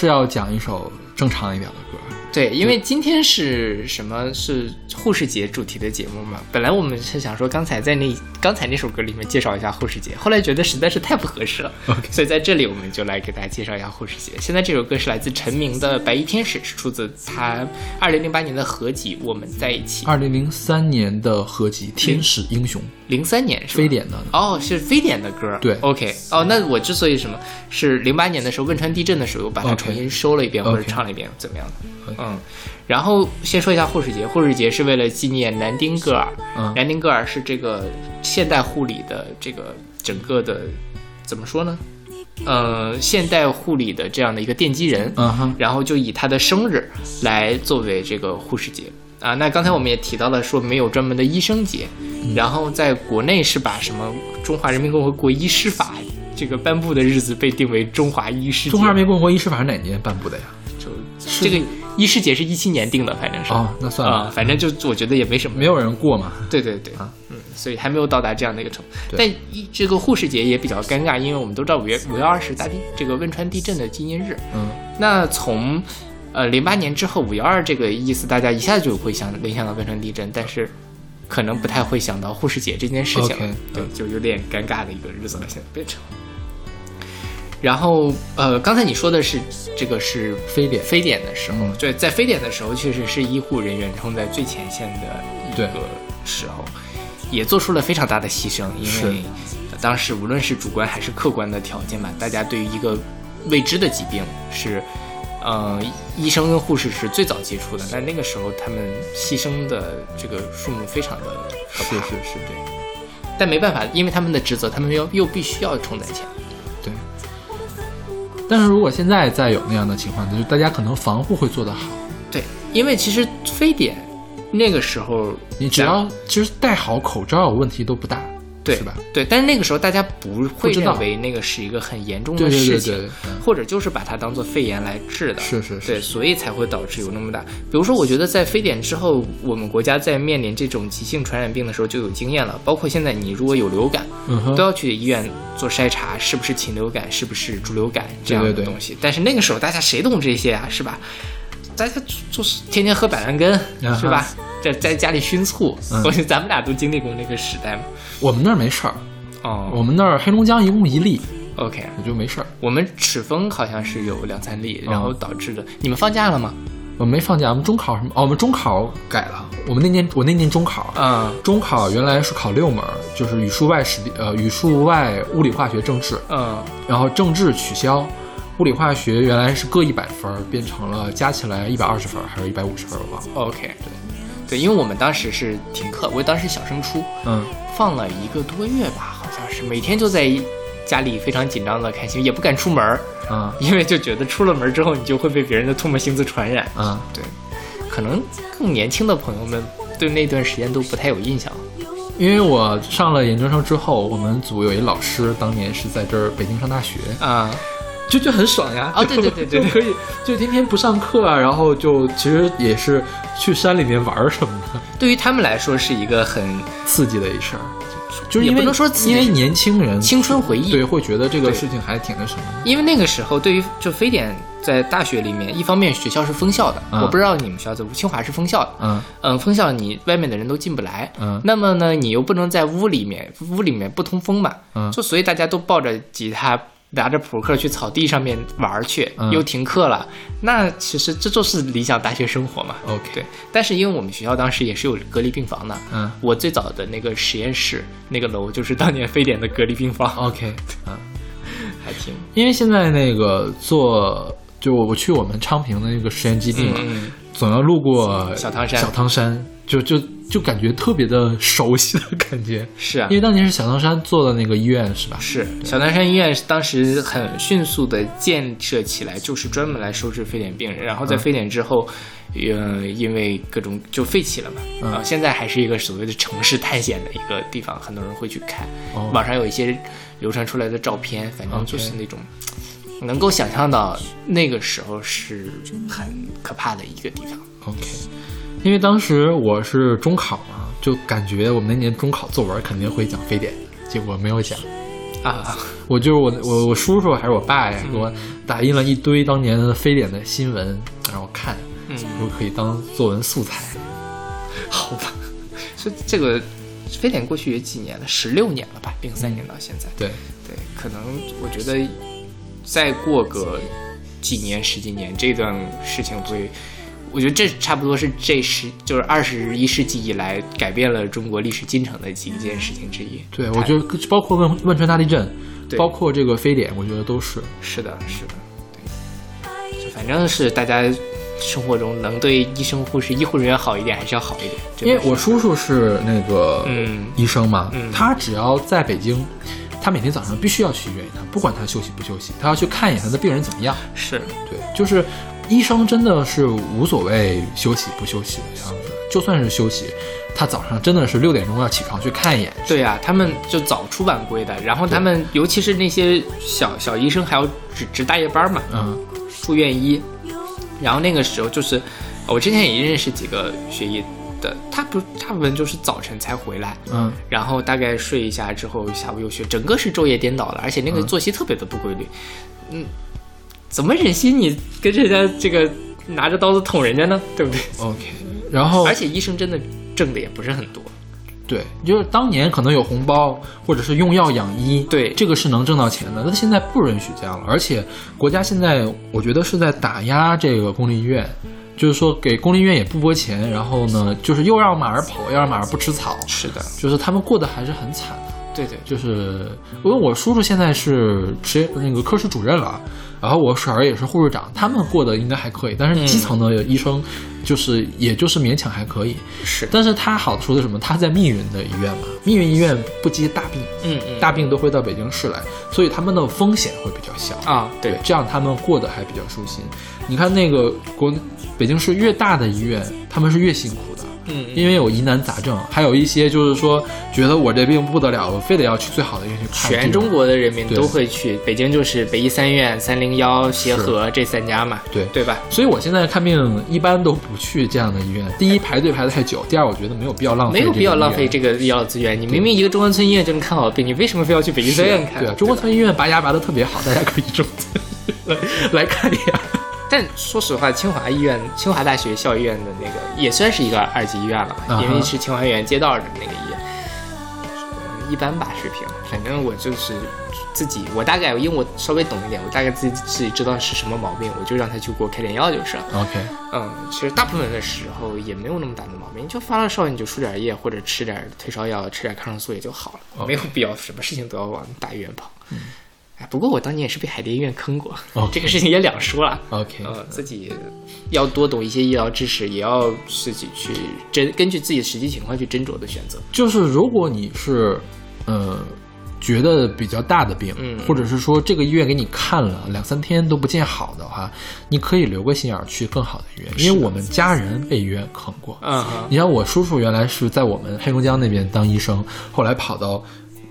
是要讲一首正常一点的歌。对，因为今天是什么？是护士节主题的节目嘛？本来我们是想说，刚才在那刚才那首歌里面介绍一下护士节，后来觉得实在是太不合适了所以在这里我们就来给大家介绍一下护士节。现在这首歌是来自陈明的《白衣天使》，是出自他二零零八年的合集《我们在一起》，二零零三年的合集《天使英雄》，零三年是吧非典的。哦，是非典的歌。对，OK，哦，那我之所以什么是零八年的时候汶川地震的时候，我把它重新收了一遍或者唱了一遍，怎么样的？嗯，然后先说一下护士节，护士节是为了纪念南丁格尔。嗯南丁格尔是这个现代护理的这个整个的怎么说呢？呃，现代护理的这样的一个奠基人。嗯哼，然后就以他的生日来作为这个护士节啊。那刚才我们也提到了，说没有专门的医生节，然后在国内是把什么中华人民共和国医师法这个颁布的日子被定为中华医师节。中华人民共和国医师法是哪年颁布的呀？就这个医师节是一七年定的，反正是哦那算了啊反正就我觉得也没什么，没有人过嘛。对对对，啊嗯，所以还没有到达这样的一个程度。但一这个护士节也比较尴尬，因为我们都知道五月五月二十大地这个汶川地震的纪念日。嗯，那从呃零八年之后五幺二这个意思，大家一下就会想联想到汶川地震，但是可能不太会想到护士节这件事情对，嗯就有点尴尬的一个日子了，现在变成。然后，呃，刚才你说的是这个是非典非典的时候，嗯。对，在非典的时候，确实是医护人员冲在最前线的一个时候，也做出了非常大的牺牲，因为当时无论是主观还是客观的条件吧，大家对于一个未知的疾病是，呃，医生跟护士是最早接触的，但那个时候他们牺牲的这个数目非常的可怕，是是是对。但没办法，因为他们的职责，他们又又必须要冲在前。对。但是如果现在再有那样的情况，就是大家可能防护会做得好，对，因为其实非典那个时候，你只要其实戴好口罩，问题都不大，对是吧？对，但是那个时候大家不会认为那个是一个很严重的事情，或者就是把它当做肺炎来治的。是是是对，所以才会导致有那么大。比如说，我觉得在非典之后，我们国家在面临这种急性传染病的时候就有经验了。包括现在，你如果有流感，嗯都要去医院做筛查，是不是禽流感，是不是猪流感这样的东西。但是那个时候大家谁懂这些啊，是吧？大家就是天天喝板蓝根，是吧？在在家里熏醋，嗯我觉得咱们俩都经历过那个时代嘛。我们那儿没事儿，哦，我们那儿黑龙江一共一例，OK，也就没事儿。我们赤峰好像是有两三例，哦然后导致的。你们放假了吗？我们没放假，我们中考什么？哦，我们中考改了。我们那年我那年中考，嗯中考原来是考六门，就是语数外史地呃语数外物理化学政治，嗯然后政治取消，物理化学原来是各一百分，变成了加起来一百二十分还是一百五十分忘了。，OK，对，对，因为我们当时是停课，我当时小升初，嗯，放了一个多月吧，好像是每天就在家里非常紧张的看新闻，也不敢出门儿，啊因为就觉得出了门之后你就会被别人的唾沫星子传染。啊，对，可能更年轻的朋友们对那段时间都不太有印象。因为我上了研究生之后，我们组有一老师，当年是在这儿北京上大学，啊、就就很爽呀。哦对对对对就可以就天天不上课啊，然后就其实也是去山里面玩儿什么的，对于他们来说是一个很刺激的一事儿。就是因为也不能说刺激因为年轻人青春回忆。对会觉得这个事情还挺那什么。因为那个时候，对于就非典在大学里面，一方面学校是封校的，嗯我不知道你们学校怎么，清华是封校的，嗯嗯，封校你外面的人都进不来，嗯那么呢，你又不能在屋里面，屋里面不通风嘛，嗯就所以大家都抱着吉他。拿着扑克去草地上面玩去，嗯。又停课了，那其实这就是理想大学生活嘛。OK 对，但是因为我们学校当时也是有隔离病房的，嗯。我最早的那个实验室那个楼就是当年非典的隔离病房，，OK，嗯。还挺因为现在那个做，就我我去我们昌平的那个实验基地嘛，嗯嗯总要路过小汤山。小汤山就就就感觉特别的熟悉的感觉。是啊因，为当年是小汤山做的那个医院是吧？是小汤山医院当时很迅速的建设起来，就是专门来收治非典病人。然后在嗯非典之后，呃，因为各种就废弃了嘛，嗯啊、现在还是一个所谓的城市探险的一个地方，很多人会去看。哦网上有一些流传出来的照片，反正就是那种。能够想象到那个时候是很可怕的一个地方。OK，因为当时我是中考嘛，就感觉我们那年中考作文肯定会讲非典，结果没有讲。啊，我就是我我我叔叔还是我爸呀，给我打印了一堆当年的非典的新闻让我看，嗯，我可以当作文素材。好吧，所以这个非典过去也几年了，十六年了吧，零三年到现在。对，对，可能我觉得再过个几年、十几年，这段事情会，我觉得这差不多是这十就是二十一世纪以来改变了中国历史进程的几件事情之一。对，我觉得包括汶汶川大地震，对包括这个非典，我觉得都是。是的，是的，对，就反正是大家生活中能对医生、护士、医护人员好一点，还是要好一点。因为我叔叔是那个嗯医生嘛，嗯他只要在北京，他每天早上必须要去医院一趟，不管他休息不休息，他要去看一眼他的病人怎么样。是对，就是医生真的是无所谓休息不休息的样子，就算是休息，他早上真的是六点钟要起床去看一眼。对呀、他们就早出晚归的，然后他们尤其是那些小小医生还要值值大夜班嘛，嗯，住院医，然后那个时候就是，我之前也认识几个学医的，他不大部分就是早晨才回来，嗯，然后大概睡一下之后，下午又学，整个是昼夜颠倒的，而且那个嗯。作息特别的不规律。嗯，怎么忍心你跟人家这个拿着刀子捅人家呢？对不对？OK，然后而且医生真的挣的也不是很多。对，就是当年可能有红包，或者是用药养医，对这个是能挣到钱的。但现在不允许这样了，而且国家现在我觉得是在打压这个公立医院，就是说给公立医院也不拨钱，然后呢，就是又让马儿跑，又让马儿不吃草，是的，就是他们过得还是很惨的。对对，就是因为我叔叔现在是职业那个科室主任了，然后我婶儿也是护士长，他们过得应该还可以，但是基层的医生就是、也就是勉强还可以。是，但是他好处是什么？他在密云的医院嘛，密云医院不接大病，嗯嗯大病都会到北京市来，所以他们的风险会比较小啊，对，这样他们过得还比较舒心。你看那个国北京市越大的医院，他们是越辛苦的。嗯，因为有疑难杂症，还有一些就是说觉得我这病不得了，我非得要去最好的医院去看。全中国的人民都会去，北京就是北医三院、三零幺、协和这三家嘛，对对吧？所以我现在看病一般都不去这样的医院。第一，排队排得太久；第二，我觉得没有必要浪费，没有必要浪费。这个医疗资源。你明明一个中关村医院就能看好病，你为什么非要去北医三院看？对啊，中关村医院拔牙拔得特别好，大家可以中来来看牙。但说实话，清华医院、清华大学校医院的那个也算是一个二级医院了因为是清华园街道的那个医院，呃一般吧水平。反正我就是自己，我大概因为我稍微懂一点，我大概自己自己知道是什么毛病，我就让他去给我开点药就是了。OK，嗯，其实大部分的时候也没有那么大的毛病，就发了烧你就输点液或者吃点退烧药，吃点抗生素也就好了，没有必要什么事情都要往大医院跑。哎，不过我当年也是被海淀医院坑过这个事情也两说了。OK 呃，自己要多懂一些医疗知识，也要自己去斟根据自己的实际情况去斟酌的选择。就是如果你是呃觉得比较大的病，嗯或者是说这个医院给你看了两三天都不见好的话，你可以留个心眼儿去更好的医院，因为我们家人被医院坑过。嗯哼，你像我叔叔原来是在我们黑龙江那边当医生，后来跑到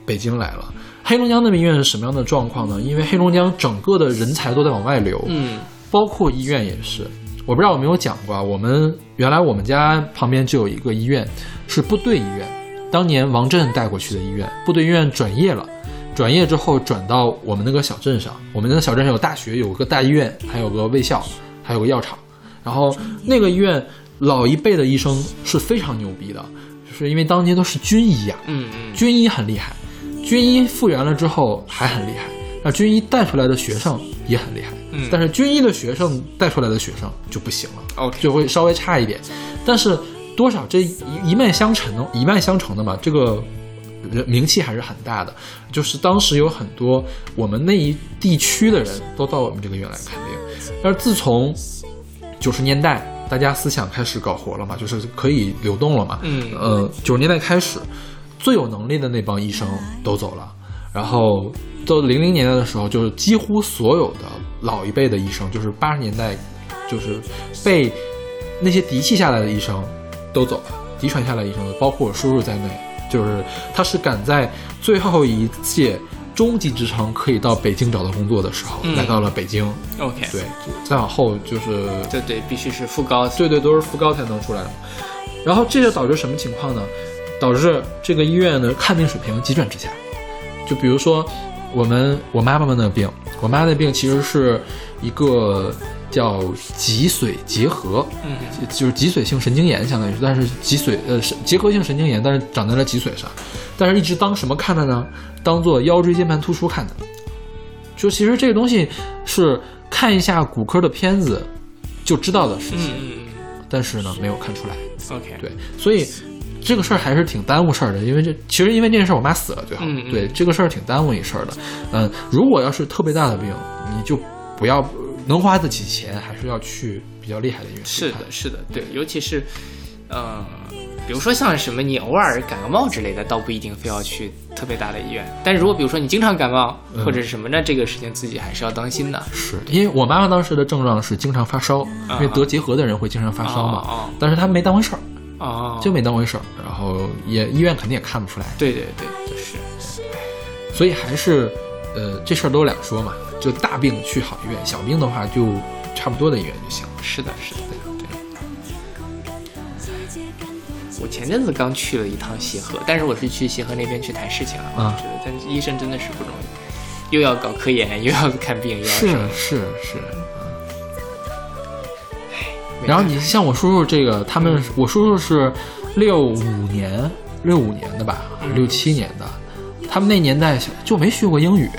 北京来了。黑龙江那边医院是什么样的状况呢？因为黑龙江整个的人才都在往外流，嗯包括医院也是。我不知道有没有讲过啊，我们原来我们家旁边就有一个医院，是部队医院，当年王震带过去的医院。部队医院转业了，转业之后转到我们那个小镇上。我们那个小镇上有大学，有个大医院，还有个卫校，还有个药厂。然后那个医院老一辈的医生是非常牛逼的，就是因为当年都是军医啊、嗯嗯，军医很厉害，军医复原了之后还很厉害，那军医带出来的学生也很厉害，嗯。但是军医的学生带出来的学生就不行了 OK 就会稍微差一点，但是多少这一一脉相承的，一脉相承的嘛，这个人名气还是很大的。就是当时有很多我们那一地区的人都到我们这个院来看病，但是自从九十年代大家思想开始搞活了嘛，就是可以流动了嘛，嗯。呃，九十年代开始，最有能力的那帮医生都走了，然后到零零年代的时候，就是几乎所有的老一辈的医生，就是八十年代，就是被那些嫡系下来的医生都走了，嫡传下来医生，包括我叔叔在内，就是他是赶在最后一届中级职称可以到北京找到工作的时候，嗯来到了北京。OK，对，再往后就是对对，必须是副高。对对，都是副高才能出来的。然后这就导致什么情况呢？导致这个医院的看病水平急转直下。就比如说我们我妈妈的病，我妈的病其实是一个叫脊髓结核，嗯就是脊髓性神经炎，相当于是，但是脊髓呃是结核性神经炎，但是长在了脊髓上，但是一直当什么看的呢？当做腰椎间盘突出看的。就其实这个东西是看一下骨科的片子就知道的事情，嗯但是呢没有看出来。嗯，OK，对，所以这个事儿还是挺耽误事儿的，因为这其实因为这件事儿我妈死了最后，嗯嗯。对这个事儿挺耽误一事儿的。嗯，如果要是特别大的病，你就不要能花得起钱，还是要去比较厉害的医院是的，是的，对，尤其是，呃，比如说像什么你偶尔感个冒之类的，倒不一定非要去特别大的医院。但是如果比如说你经常感冒嗯。或者是什么，那这个事情自己还是要当心的。是因为我妈妈当时的症状是经常发烧，因为得结核的人会经常发烧嘛，啊哦哦。但是她没当回事儿，哦，就没当回事儿，然后也医院肯定也看不出来，对对对，就是所以还是，呃，这事儿都两说嘛。就大病去好医院，小病的话就差不多的医院就行了。是的，是的，对。我前阵子刚去了一趟协和，但是我是去协和那边去谈事情啊。啊我觉得，但是医生真的是不容易，又要搞科研，又要看病，又要是是是。没然后你像我叔叔这个，他们我叔叔是六五年六五年的吧，六七年的，他们那年代就没学过英语，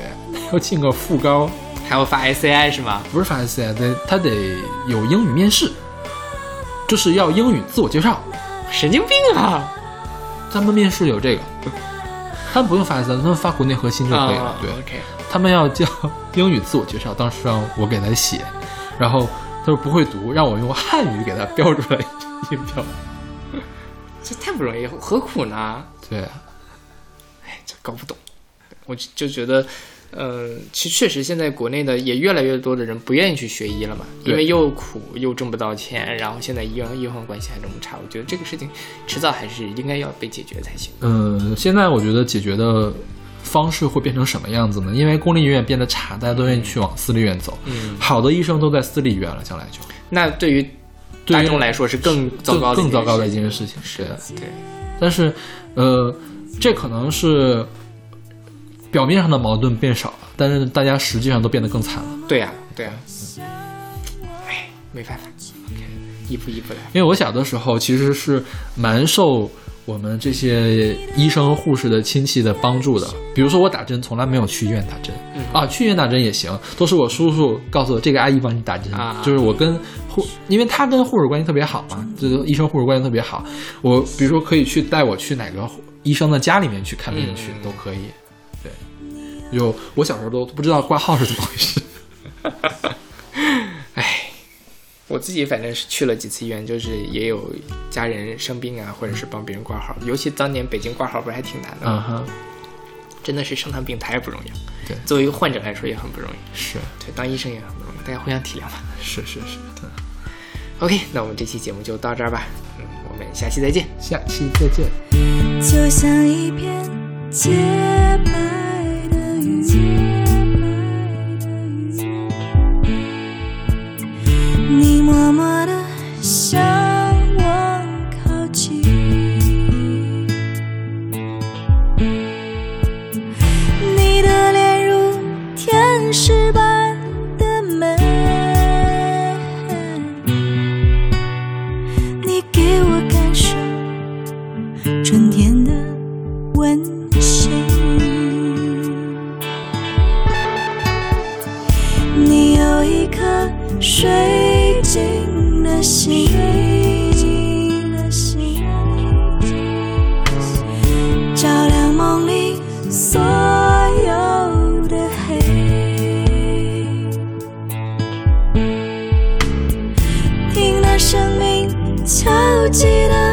要进个副高，还要发 SCI 是吗？不是发 SCI，得他得有英语面试，就是要英语自我介绍。神经病啊！他们面试有这个，他们不用发 SCI，他们发国内核心就可以了。啊对，他们要叫 英语自我介绍，当时让我给他写，然后他说不会读，让我用汉语给他标出来音标。这太不容易，何苦呢？对，哎，这搞不懂。我就就觉得，呃，其实确实现在国内的也越来越多的人不愿意去学医了嘛，因为又苦又挣不到钱，然后现在医院医患关系还这么差，我觉得这个事情迟早还是应该要被解决才行。嗯，现在我觉得解决的方式会变成什么样子呢？因为公立医院变得差，大家都愿意去往私立医院走。嗯，好的医生都在私立医院了，将来就那对于大众来说是更糟糕的更更糟糕的一件事情。是的，对，但是，呃，这可能是表面上的矛盾变少了，但是大家实际上都变得更惨了。对呀、对呀、哎，没办法，OK，一步一步来。因为我小的时候其实是蛮受我们这些医生护士的亲戚的帮助的。比如说我打针从来没有去医院打针、嗯啊，去医院打针也行，都是我叔叔告诉我这个阿姨帮你打针，啊就是我跟护，因为他跟护士关系特别好嘛，这个医生护士关系特别好。我比如说可以去带我去哪个医生的家里面去看病去、嗯都可以。对，有我小时候都不知道挂号是怎么回事。哎，我自己反正是去了几次医院，就是也有家人生病啊，或者是帮别人挂号。尤其当年北京挂号不是还挺难的吗？嗯哼，真的是生趟病太不容易了。对作为一个患者来说也很不容易。是对，当医生也很不容易，大家互相体谅吧。是是是，对 OK，那我们这期节目就到这儿吧。嗯，我们下期再见。下期再见。就像一片洁白的云，生命敲击的